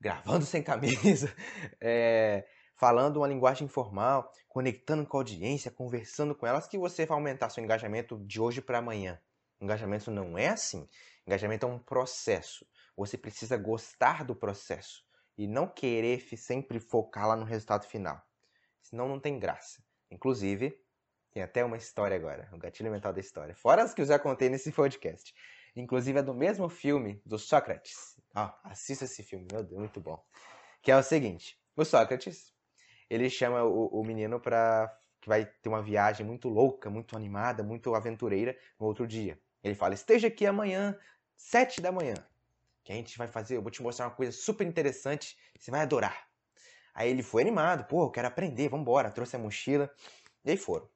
gravando sem camisa, é, falando uma linguagem informal, conectando com a audiência, conversando com elas, que você vai aumentar seu engajamento de hoje para amanhã. Engajamento não é assim. Engajamento é um processo. Você precisa gostar do processo e não querer sempre focar lá no resultado final. Senão não tem graça. Inclusive, tem até uma história agora, o gatilho mental da história. Fora as que eu já contei nesse podcast. Inclusive é do mesmo filme do Sócrates. Ah, assista esse filme, meu Deus, muito bom. Que é o seguinte: o Sócrates, ele chama o, o menino para que vai ter uma viagem muito louca, muito animada, muito aventureira no outro dia. Ele fala: esteja aqui amanhã, sete da manhã, que a gente vai fazer. Eu vou te mostrar uma coisa super interessante, você vai adorar. Aí ele foi animado, pô, eu quero aprender, vambora. Trouxe a mochila, e aí foram.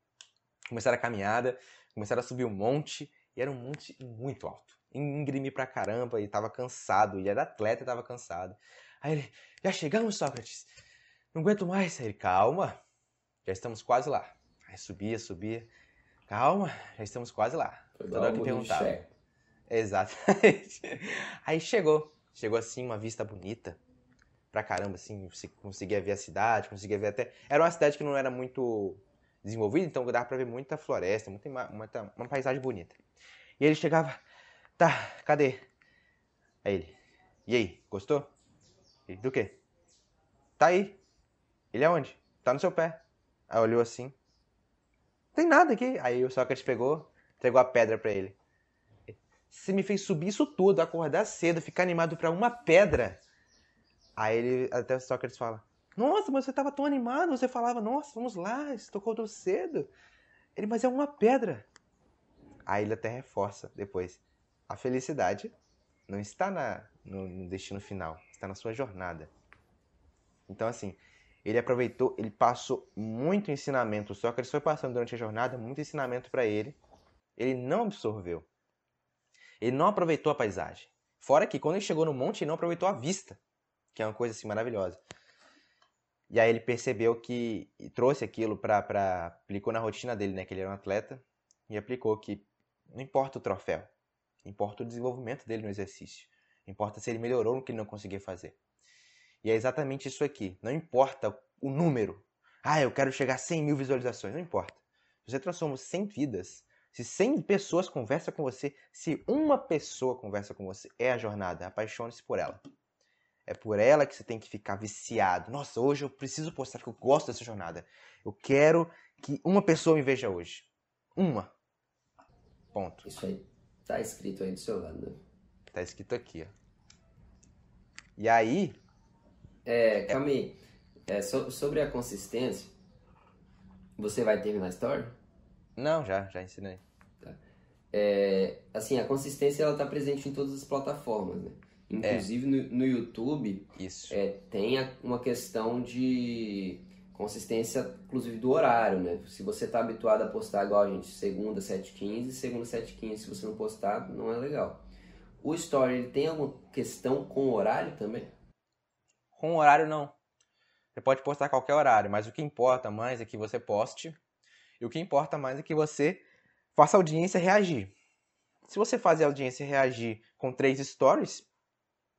Começaram a caminhada, começaram a subir um monte, e era um monte muito alto. Íngreme pra caramba, e tava cansado, ele era atleta e tava cansado. Aí ele, já chegamos, Sócrates? Não aguento mais. Ele, calma, já estamos quase lá. Aí subia, subia. Calma, já estamos quase lá. Foi Toda hora que o Murilo perguntava. Exatamente. Aí chegou. Chegou assim, uma vista bonita. Pra caramba, assim, você conseguia ver a cidade, conseguia ver até. Era uma cidade que não era muito desenvolvida, então dava pra ver muita floresta, muita, muita, uma paisagem bonita. E ele chegava, tá, cadê? Aí ele, e aí, gostou? Ele, do quê? Tá aí. Ele aonde? Tá no seu pé. Aí olhou assim. Tem nada aqui. Aí o Sócrates pegou, entregou a pedra pra ele. Você me fez subir isso tudo, acordar cedo, ficar animado pra uma pedra. Aí ele, até o Sócrates fala: Nossa, mas você tava tão animado, você falava, nossa, vamos lá, você acordou cedo. Ele, mas é uma pedra. Aí ele até reforça depois: A felicidade não está na, no, no destino final, está na sua jornada. Então, assim, ele aproveitou, ele passou muito ensinamento. O Sócrates foi passando durante a jornada muito ensinamento pra ele. Ele não absorveu. Ele não aproveitou a paisagem. Fora que quando ele chegou no monte, ele não aproveitou a vista, que é uma coisa assim maravilhosa. E aí ele percebeu que trouxe aquilo para para aplicou na rotina dele, né, que ele era um atleta, e aplicou que não importa o troféu, importa o desenvolvimento dele no exercício. Importa se ele melhorou no que ele não conseguia fazer. E é exatamente isso aqui. Não importa o número. Ah, eu quero chegar a 100 mil visualizações. Não importa. Você transforma 100 vidas, se 100 pessoas conversam com você, se uma pessoa conversa com você, é a jornada. Apaixone-se por ela. É por ela que você tem que ficar viciado. Nossa, hoje eu preciso postar que eu gosto dessa jornada. Eu quero que uma pessoa me veja hoje. Uma. Ponto. Isso aí tá escrito aí do seu lado. Tá escrito aqui, ó. E aí, É, aí. É, so- sobre a consistência, você vai terminar a história? não, já, já ensinei. É, assim, a consistência ela tá presente em todas as plataformas, né? Inclusive no, no YouTube Isso. é, tem a- uma questão de consistência, inclusive do horário, né? Se você tá habituado a postar igual a gente, segunda 7h15, segunda 7h15, se você não postar, não é legal. o story ele tem alguma questão com o horário também? Com horário não. Você pode postar qualquer horário, mas o que importa mais é que você poste e o que importa mais é que você faça a audiência reagir. Se você fazer a audiência reagir com três stories,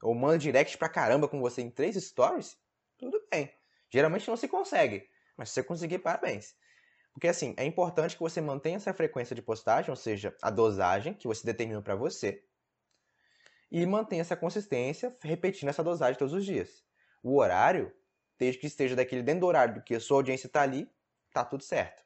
ou manda direct pra caramba com você em três stories, tudo bem. Geralmente não se consegue, mas se você conseguir, parabéns. Porque assim, é importante que você mantenha essa frequência de postagem, ou seja, a dosagem que você determinou para você, e mantenha essa consistência repetindo essa dosagem todos os dias. O horário, desde que esteja daquele dentro do horário do que a sua audiência está ali, tá tudo certo.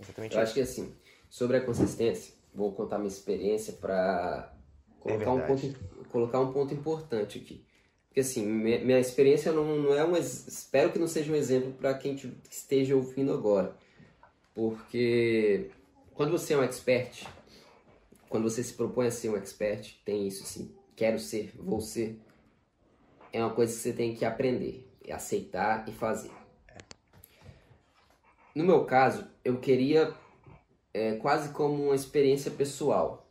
Exatamente Eu isso. acho que assim, sobre a consistência, vou contar minha experiência para colocar, é um ponto, colocar um ponto importante aqui. Porque assim, minha, experiência não, não é um. Espero que não seja um exemplo para quem esteja ouvindo agora. Porque quando você é um expert, quando você se propõe a ser um expert, tem isso assim, quero ser, vou ser, é uma coisa que você tem que aprender, aceitar e fazer. No meu caso, eu queria é, quase como uma experiência pessoal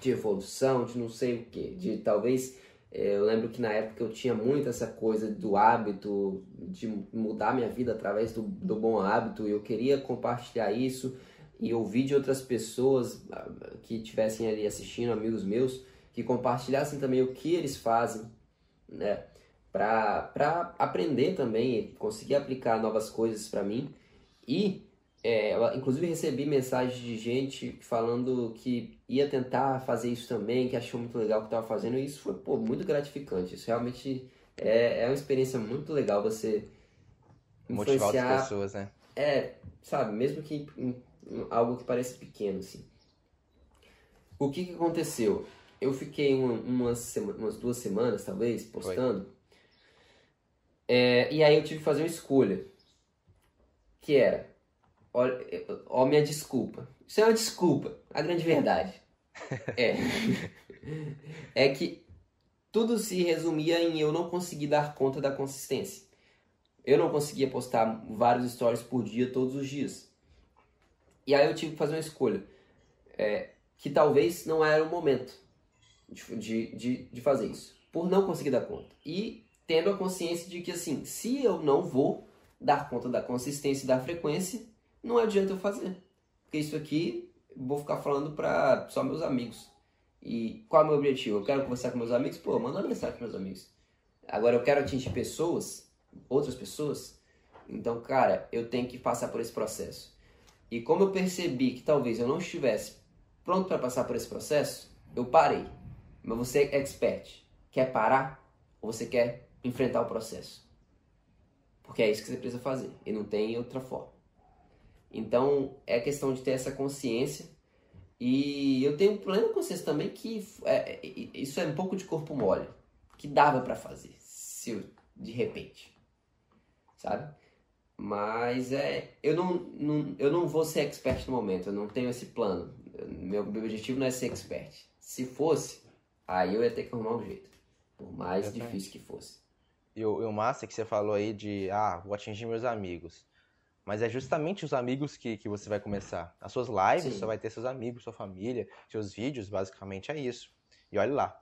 de evolução, de não sei o que, de talvez é, eu lembro que na época eu tinha muito essa coisa do hábito, de mudar minha vida através do, do bom hábito, e eu queria compartilhar isso e ouvir de outras pessoas ah, que estivessem ali assistindo, amigos meus, que compartilhassem também o que eles fazem, né? Para aprender também, conseguir aplicar novas coisas para mim. E é, eu, inclusive recebi mensagens de gente falando que ia tentar fazer isso também, que achou muito legal o que estava fazendo, e isso foi pô, muito gratificante. Isso realmente é, é uma experiência muito legal você motivar outras pessoas, né? É, sabe, mesmo que algo que pareça pequeno, assim. O que, que aconteceu? Eu fiquei uma, umas, umas duas semanas, talvez, postando. É, e aí eu tive que fazer uma escolha. Que era Olha, ó, minha desculpa. Isso é uma desculpa, a grande verdade. É. É que tudo se resumia em eu não conseguir dar conta da consistência. Eu não conseguia postar vários stories por dia, todos os dias. E aí eu tive que fazer uma escolha. É, que talvez não era o momento de, de, de fazer isso. Por não conseguir dar conta. E tendo a consciência de que, assim, se eu não vou dar conta da consistência e da frequência, não adianta eu fazer. Porque isso aqui vou ficar falando para só meus amigos. E qual é o meu objetivo? Eu quero conversar com meus amigos? Pô, manda uma mensagem para meus amigos. Agora eu quero atingir pessoas, outras pessoas. Então, cara, eu tenho que passar por esse processo. E como eu percebi que talvez eu não estivesse pronto para passar por esse processo, eu parei. Mas você é expert. Quer parar ou você quer enfrentar o processo? Porque é isso que você precisa fazer. E não tem outra forma. Então é questão de ter essa consciência. E eu tenho plena consciência também que é, é isso é um pouco de corpo mole, que dava para fazer, se de repente, sabe? Mas é, eu não, não, eu não vou ser expert no momento, eu não tenho esse plano. Meu, meu objetivo não é ser expert. Se fosse, aí eu ia ter que arrumar um jeito, por mais difícil que fosse. E o, e o massa que você falou aí de, ah, vou atingir meus amigos. Mas é justamente os amigos que, que você vai começar. As suas lives, Sim. você vai ter seus amigos, sua família, seus vídeos, basicamente é isso. E olha lá.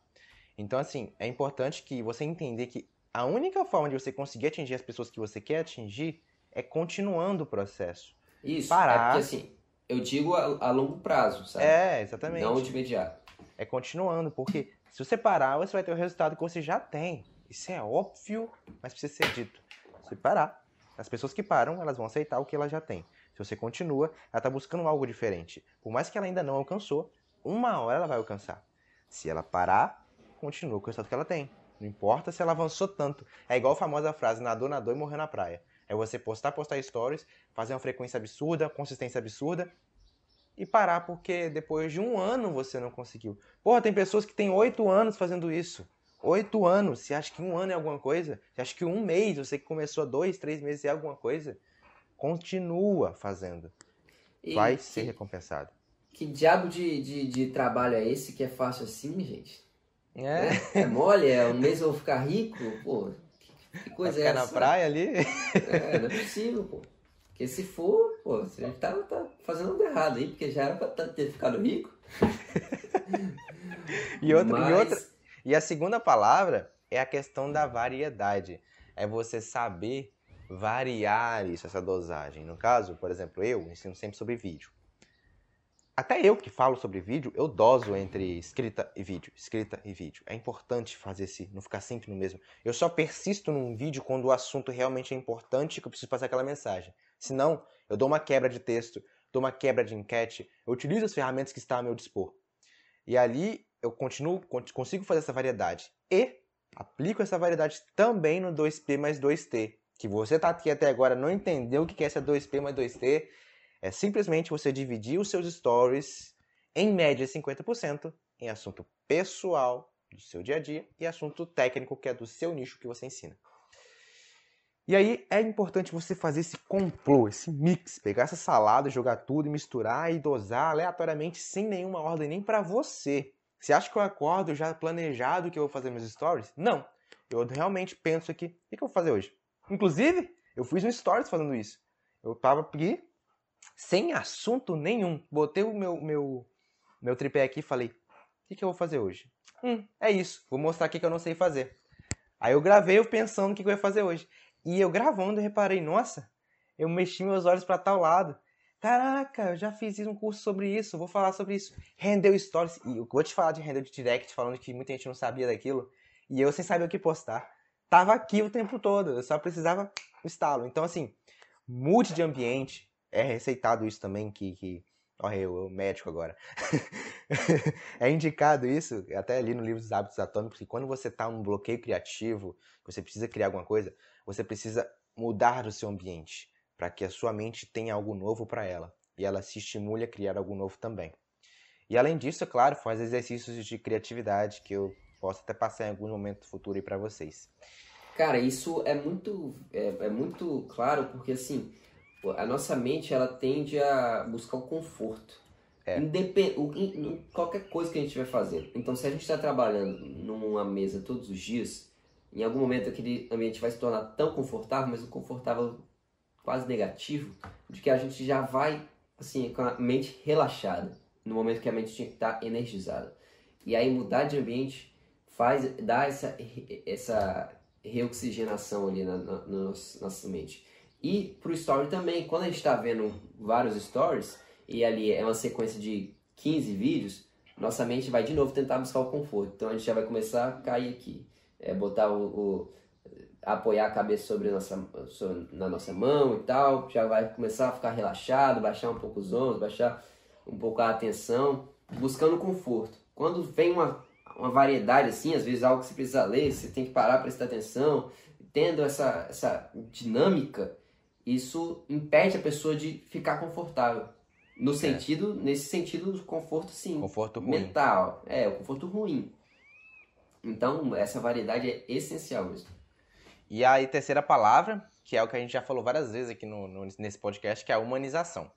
Então, assim, é importante que você entender que a única forma de você conseguir atingir as pessoas que você quer atingir é continuando o processo. Isso, Parar... é porque assim, eu digo a, a longo prazo, sabe? É, exatamente. Não de imediato. É continuando, porque se você parar, você vai ter o resultado que você já tem. Isso é óbvio, mas precisa ser dito. Se parar, as pessoas que param, elas vão aceitar o que ela já tem. Se você continua, ela está buscando algo diferente. Por mais que ela ainda não alcançou, uma hora ela vai alcançar. Se ela parar, continua com o resultado que ela tem. Não importa se ela avançou tanto. É igual a famosa frase, nadou, nadou e morreu na praia. É você postar, postar stories, fazer uma frequência absurda, consistência absurda, e parar porque depois de um ano você não conseguiu. Porra, tem pessoas que têm oito anos fazendo isso. Oito anos, você acha que um ano é alguma coisa? Você acha que um mês, você que começou há dois, três meses é alguma coisa? Continua fazendo. E Vai que, ser recompensado. Que diabo de, de, de, trabalho é esse que é fácil assim, gente? É. É, é mole, é um mês eu vou ficar rico? Pô, que, coisa Vai é essa? na praia ali? É, não é possível, pô. Porque se for, pô, você tá, tá fazendo algo errado aí, porque já era pra ter ficado rico. e, outra, Mas... e, outra, e a segunda palavra é a questão da variedade. É você saber variar isso, essa dosagem. No caso, por exemplo, eu ensino sempre sobre vídeo. Até eu que falo sobre vídeo, eu doso entre escrita e vídeo, escrita e vídeo. É importante fazer esse, não ficar sempre no mesmo. Eu só persisto num vídeo quando o assunto realmente é importante que eu preciso passar aquela mensagem. Senão, eu dou uma quebra de texto, dou uma quebra de enquete, eu utilizo as ferramentas que estão a meu dispor. E ali eu continuo, consigo fazer essa variedade. E aplico essa variedade também no 2P mais 2T. Que você está aqui até agora não entendeu o que é essa 2P mais 2T é simplesmente você dividir os seus stories, em média 50%, em assunto pessoal do seu dia a dia e assunto técnico, que é do seu nicho que você ensina. E aí é importante você fazer esse complô, esse mix, pegar essa salada, jogar tudo misturar e dosar aleatoriamente sem nenhuma ordem nem para você. Você acha que eu acordo já planejado que eu vou fazer meus stories? Não. Eu realmente penso aqui, o que eu vou fazer hoje? Inclusive, eu fiz um stories falando isso. Eu tava aqui sem assunto nenhum. Botei o meu, meu, meu tripé aqui e falei: o que, eu vou fazer hoje? Hum, é isso. Vou mostrar aqui que eu não sei fazer. Aí eu gravei eu pensando o que eu ia fazer hoje. E eu gravando, eu reparei: nossa, eu mexi meus olhos para tal lado. Caraca, eu já fiz um curso sobre isso, vou falar sobre isso. Rendeu stories. E eu vou te falar de render de direct, falando que muita gente não sabia daquilo. E eu sem saber o que postar. Tava aqui o tempo todo, eu só precisava instalo. Então, assim, mude de ambiente, é receitado isso também, que. que olha eu, médico agora. é indicado isso, até ali no livro dos hábitos atômicos, que quando você está num bloqueio criativo, você precisa criar alguma coisa, você precisa mudar o seu ambiente para que a sua mente tenha algo novo para ela e ela se estimule a criar algo novo também. E além disso, é claro, faz exercícios de criatividade que eu posso até passar em algum momento futuro aí para vocês. Cara, isso é muito, é, é muito claro porque assim, a nossa mente ela tende a buscar o conforto. É. Independ... Qualquer coisa que a gente vai fazer. Então, se a gente está trabalhando numa mesa todos os dias, em algum momento aquele ambiente vai se tornar tão confortável, mas um confortável quase negativo, de que a gente já vai assim com a mente relaxada, no momento que a mente tinha que estar tá energizada. E aí mudar de ambiente faz dar essa essa reoxigenação ali na, na, na nossa mente. E pro story também, quando a gente está vendo vários stories, e ali é uma sequência de 15 vídeos, nossa mente vai de novo tentar buscar o conforto. Então a gente já vai começar a cair aqui. É, botar o, o apoiar a cabeça sobre nossa, sobre, na nossa mão e tal, já vai começar a ficar relaxado, baixar um pouco os ombros, baixar um pouco a atenção, buscando conforto. Quando vem uma, uma variedade assim, às vezes algo que você precisa ler, você tem que parar para prestar atenção, tendo essa, essa dinâmica, isso impede a pessoa de ficar confortável. No é. sentido, nesse sentido do conforto sim. Conforto ruim. Mental. É, o conforto ruim. Então, essa variedade é essencial mesmo. E a terceira palavra, que é o que a gente já falou várias vezes aqui no, no nesse podcast, que é a humanização.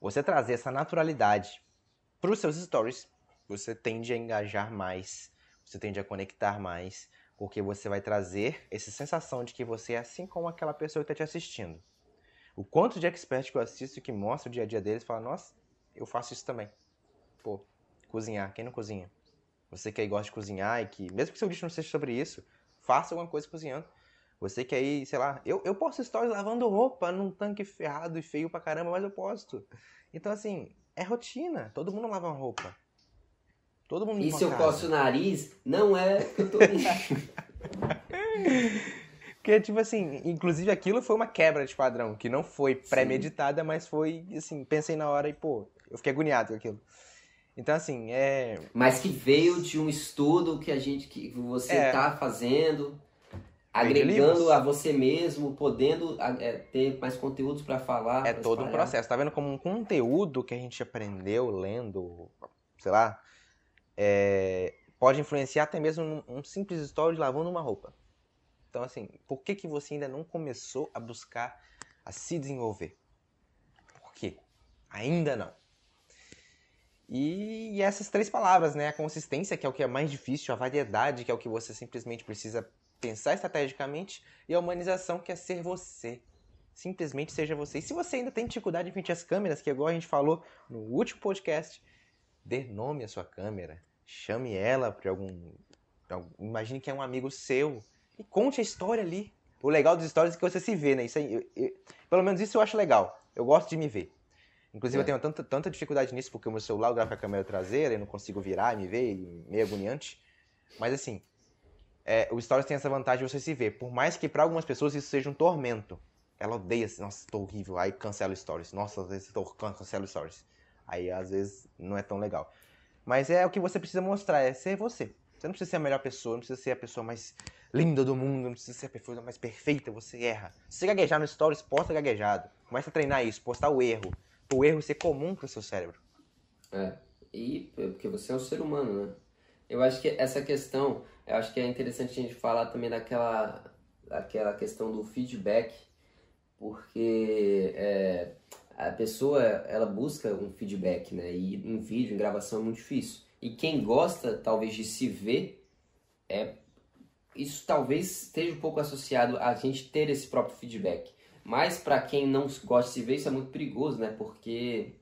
Você trazer essa naturalidade para os seus stories, você tende a engajar mais, você tende a conectar mais, porque você vai trazer essa sensação de que você é assim como aquela pessoa que está te assistindo. O quanto de expert que eu assisto que mostra o dia a dia deles fala, nossa, eu faço isso também. Pô, cozinhar, quem não cozinha? Você que aí gosta de cozinhar e que, mesmo que seu vídeo não seja sobre isso, faça alguma coisa cozinhando. Você que aí, sei lá, eu, eu posto stories lavando roupa num tanque ferrado e feio pra caramba, mas eu posto. Então, assim, é rotina. Todo mundo lava roupa. Todo mundo E se eu posto o nariz, não é que eu tô Porque, tipo assim, inclusive aquilo foi uma quebra de padrão, que não foi premeditada, mas foi, assim, pensei na hora e, pô, eu fiquei agoniado com aquilo. Então, assim, é. Mas que veio de um estudo que a gente, que você é. tá fazendo, agregando a você mesmo, podendo é, ter mais conteúdos para falar. É todo espalhar. um processo. Tá vendo como um conteúdo que a gente aprendeu lendo, sei lá, é, pode influenciar até mesmo um, simples story lavando uma roupa. Então, assim, por que, que você ainda não começou a buscar a se desenvolver? Por quê? Ainda não. E, e essas três palavras, né? A consistência, que é o que é mais difícil, a variedade, que é o que você simplesmente precisa pensar estrategicamente, e a humanização, que é ser você. Simplesmente seja você. E se você ainda tem dificuldade em frente às câmeras, que é igual a gente falou no último podcast, dê nome à sua câmera. chame ela para algum, algum. Imagine que é um amigo seu e conte a história ali. O legal dos stories é que você se vê, né? Isso aí, eu, eu, pelo menos isso eu acho legal. Eu gosto de me ver. Inclusive, é. eu tenho tanta, tanta dificuldade nisso, porque o meu celular grava a câmera traseira, eu não consigo virar e me ver, e meio agoniante. Mas assim, é, o Stories tem essa vantagem de você se ver. Por mais que para algumas pessoas isso seja um tormento. Ela odeia, assim, nossa, tô horrível. Aí cancela o Stories. Nossa, às vezes tô, cancela o Stories. Aí às vezes não é tão legal. Mas é o que você precisa mostrar, é ser você. Você não precisa ser a melhor pessoa, não precisa ser a pessoa mais linda do mundo, não precisa ser a pessoa mais perfeita, você erra. Se gaguejar no Stories, posta gaguejado. Começa a treinar isso, postar o erro. O erro ser comum pro seu cérebro. É, e porque você é um ser humano, né? Eu acho que essa questão, eu acho que é interessante a gente falar também daquela, daquela questão do feedback, porque é, a pessoa ela busca um feedback, né? E em vídeo, em gravação é muito difícil. E quem gosta talvez de se ver é isso talvez esteja um pouco associado a gente ter esse próprio feedback. Mas para quem não gosta de se ver, isso é muito perigoso, né? Porque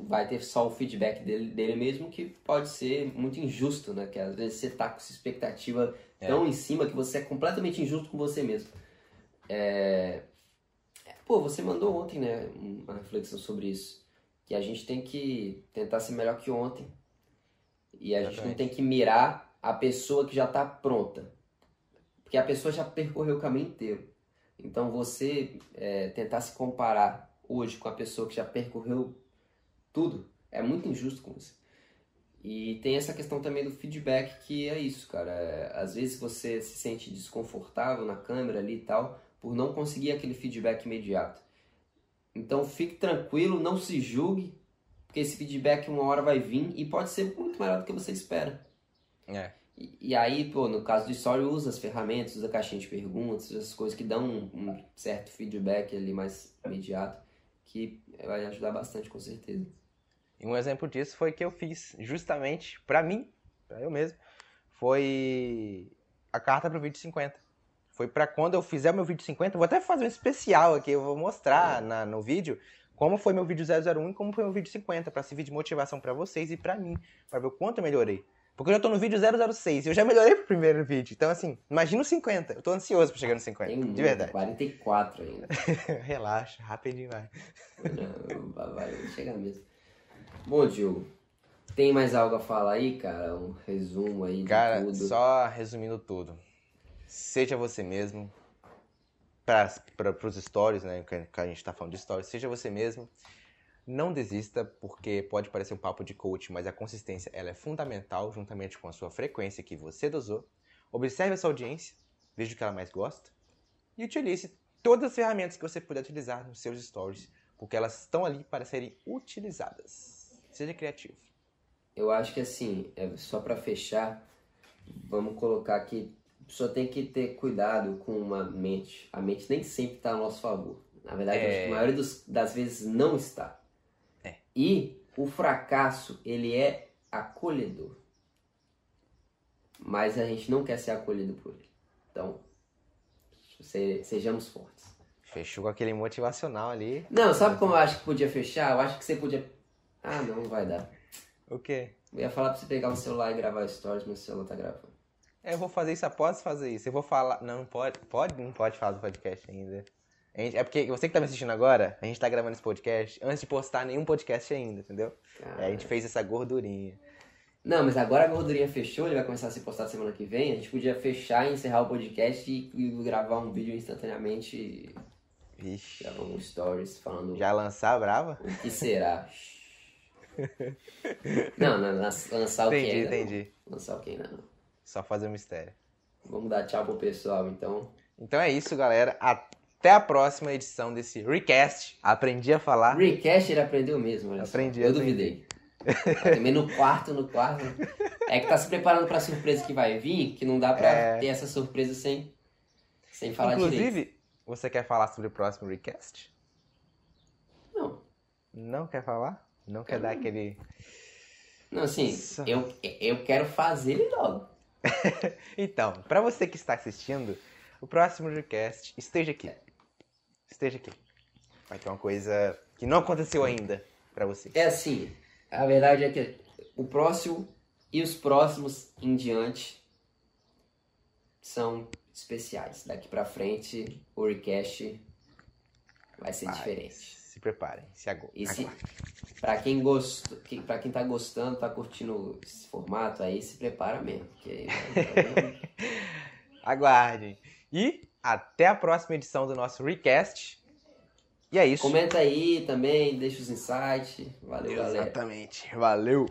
vai ter só o feedback dele, dele mesmo que pode ser muito injusto, né? Que às vezes você tá com essa expectativa é. tão em cima que você é completamente injusto com você mesmo. É... Pô, você mandou ontem, né, uma reflexão sobre isso. Que a gente tem que tentar ser melhor que ontem. E a Exatamente. gente não tem que mirar a pessoa que já está pronta. Porque a pessoa já percorreu o caminho inteiro. Então você é, tentar se comparar hoje com a pessoa que já percorreu tudo é muito injusto com você. E tem essa questão também do feedback que é isso, cara. É, às vezes você se sente desconfortável na câmera ali e tal, por não conseguir aquele feedback imediato. Então fique tranquilo, não se julgue, porque esse feedback uma hora vai vir e pode ser muito melhor do que você espera. É. E, e aí, pô, no caso do Story, usa as ferramentas, usa a caixinha de perguntas, essas coisas que dão um, um certo feedback ali mais imediato, que vai ajudar bastante com certeza. E um exemplo disso foi que eu fiz justamente para mim, para eu mesmo, foi a carta para o vídeo 50. Foi para quando eu fizer o meu vídeo 50, vou até fazer um especial aqui, eu vou mostrar na, no vídeo como foi meu vídeo 001 e como foi meu vídeo 50, para servir de motivação para vocês e para mim, para ver o quanto eu melhorei. Porque eu já tô no vídeo 006 e eu já melhorei pro primeiro vídeo. Então, assim, imagina o 50. Eu tô ansioso pra chegar no 50. Tem de verdade. 44 ainda. Relaxa, rapidinho vai. Não, vai chegar mesmo. Bom, Diogo, tem mais algo a falar aí, cara? Um resumo aí de cara, tudo? só resumindo tudo. Seja você mesmo. Para os stories, né? Que a gente está falando de stories. Seja você mesmo. Não desista, porque pode parecer um papo de coach, mas a consistência ela é fundamental, juntamente com a sua frequência que você dosou. Observe essa audiência, veja o que ela mais gosta e utilize todas as ferramentas que você puder utilizar nos seus stories, porque elas estão ali para serem utilizadas. Seja criativo. Eu acho que assim, é só para fechar, vamos colocar aqui, a pessoa tem que ter cuidado com uma mente. A mente nem sempre está a nosso favor. Na verdade, é... a maioria dos, das vezes não está. É. E o fracasso, ele é acolhedor. Mas a gente não quer ser acolhido por ele. Então, sejamos fortes. Fechou com aquele motivacional ali. Não, sabe como eu acho que podia fechar? Eu acho que você podia ah, não, não vai dar. O quê? Eu ia falar pra você pegar um celular e gravar stories, mas o celular tá gravando. É, eu vou fazer isso após fazer isso. Eu vou falar. Não, pode. Pode? Não pode falar do podcast ainda. Gente, é porque você que tá me assistindo agora, a gente tá gravando esse podcast antes de postar nenhum podcast ainda, entendeu? É, a gente fez essa gordurinha. Não, mas agora a gordurinha fechou, ele vai começar a ser postado semana que vem. A gente podia fechar e encerrar o podcast e, e gravar um vídeo instantaneamente. Vixe. Gravar um stories falando. Já lançar brava? O que será? não, não, lançar o que ainda Entendi, entendi. Lançar o que ainda não. Só fazer um mistério. Vamos dar tchau pro pessoal, então. Então é isso, galera. Até a próxima edição desse Recast. Aprendi a falar. Recast ele aprendeu mesmo, olha Aprendi, só. Eu aprendi. duvidei. Também no quarto, no quarto. É que tá se preparando pra surpresa que vai vir, que não dá pra é... ter essa surpresa sem, sem falar Inclusive, direito. você quer falar sobre o próximo Recast? Não. Não quer falar? Não quer dar aquele. Não, assim, eu, eu quero fazer ele logo. então, para você que está assistindo, o próximo request esteja aqui. Esteja aqui. Vai ter uma coisa que não aconteceu ainda para você. É assim, a verdade é que o próximo E os próximos em diante são especiais. Daqui pra frente, o request vai ser diferente. Preparem, se agu- se, aguardem. pra quem gosta, que, pra quem tá gostando, tá curtindo esse formato aí, se prepara mesmo. Aí Aguardem. E até a próxima edição do nosso Recast. E é isso. Comenta aí também, deixa os insights. Valeu, galera. Exatamente. Valeu.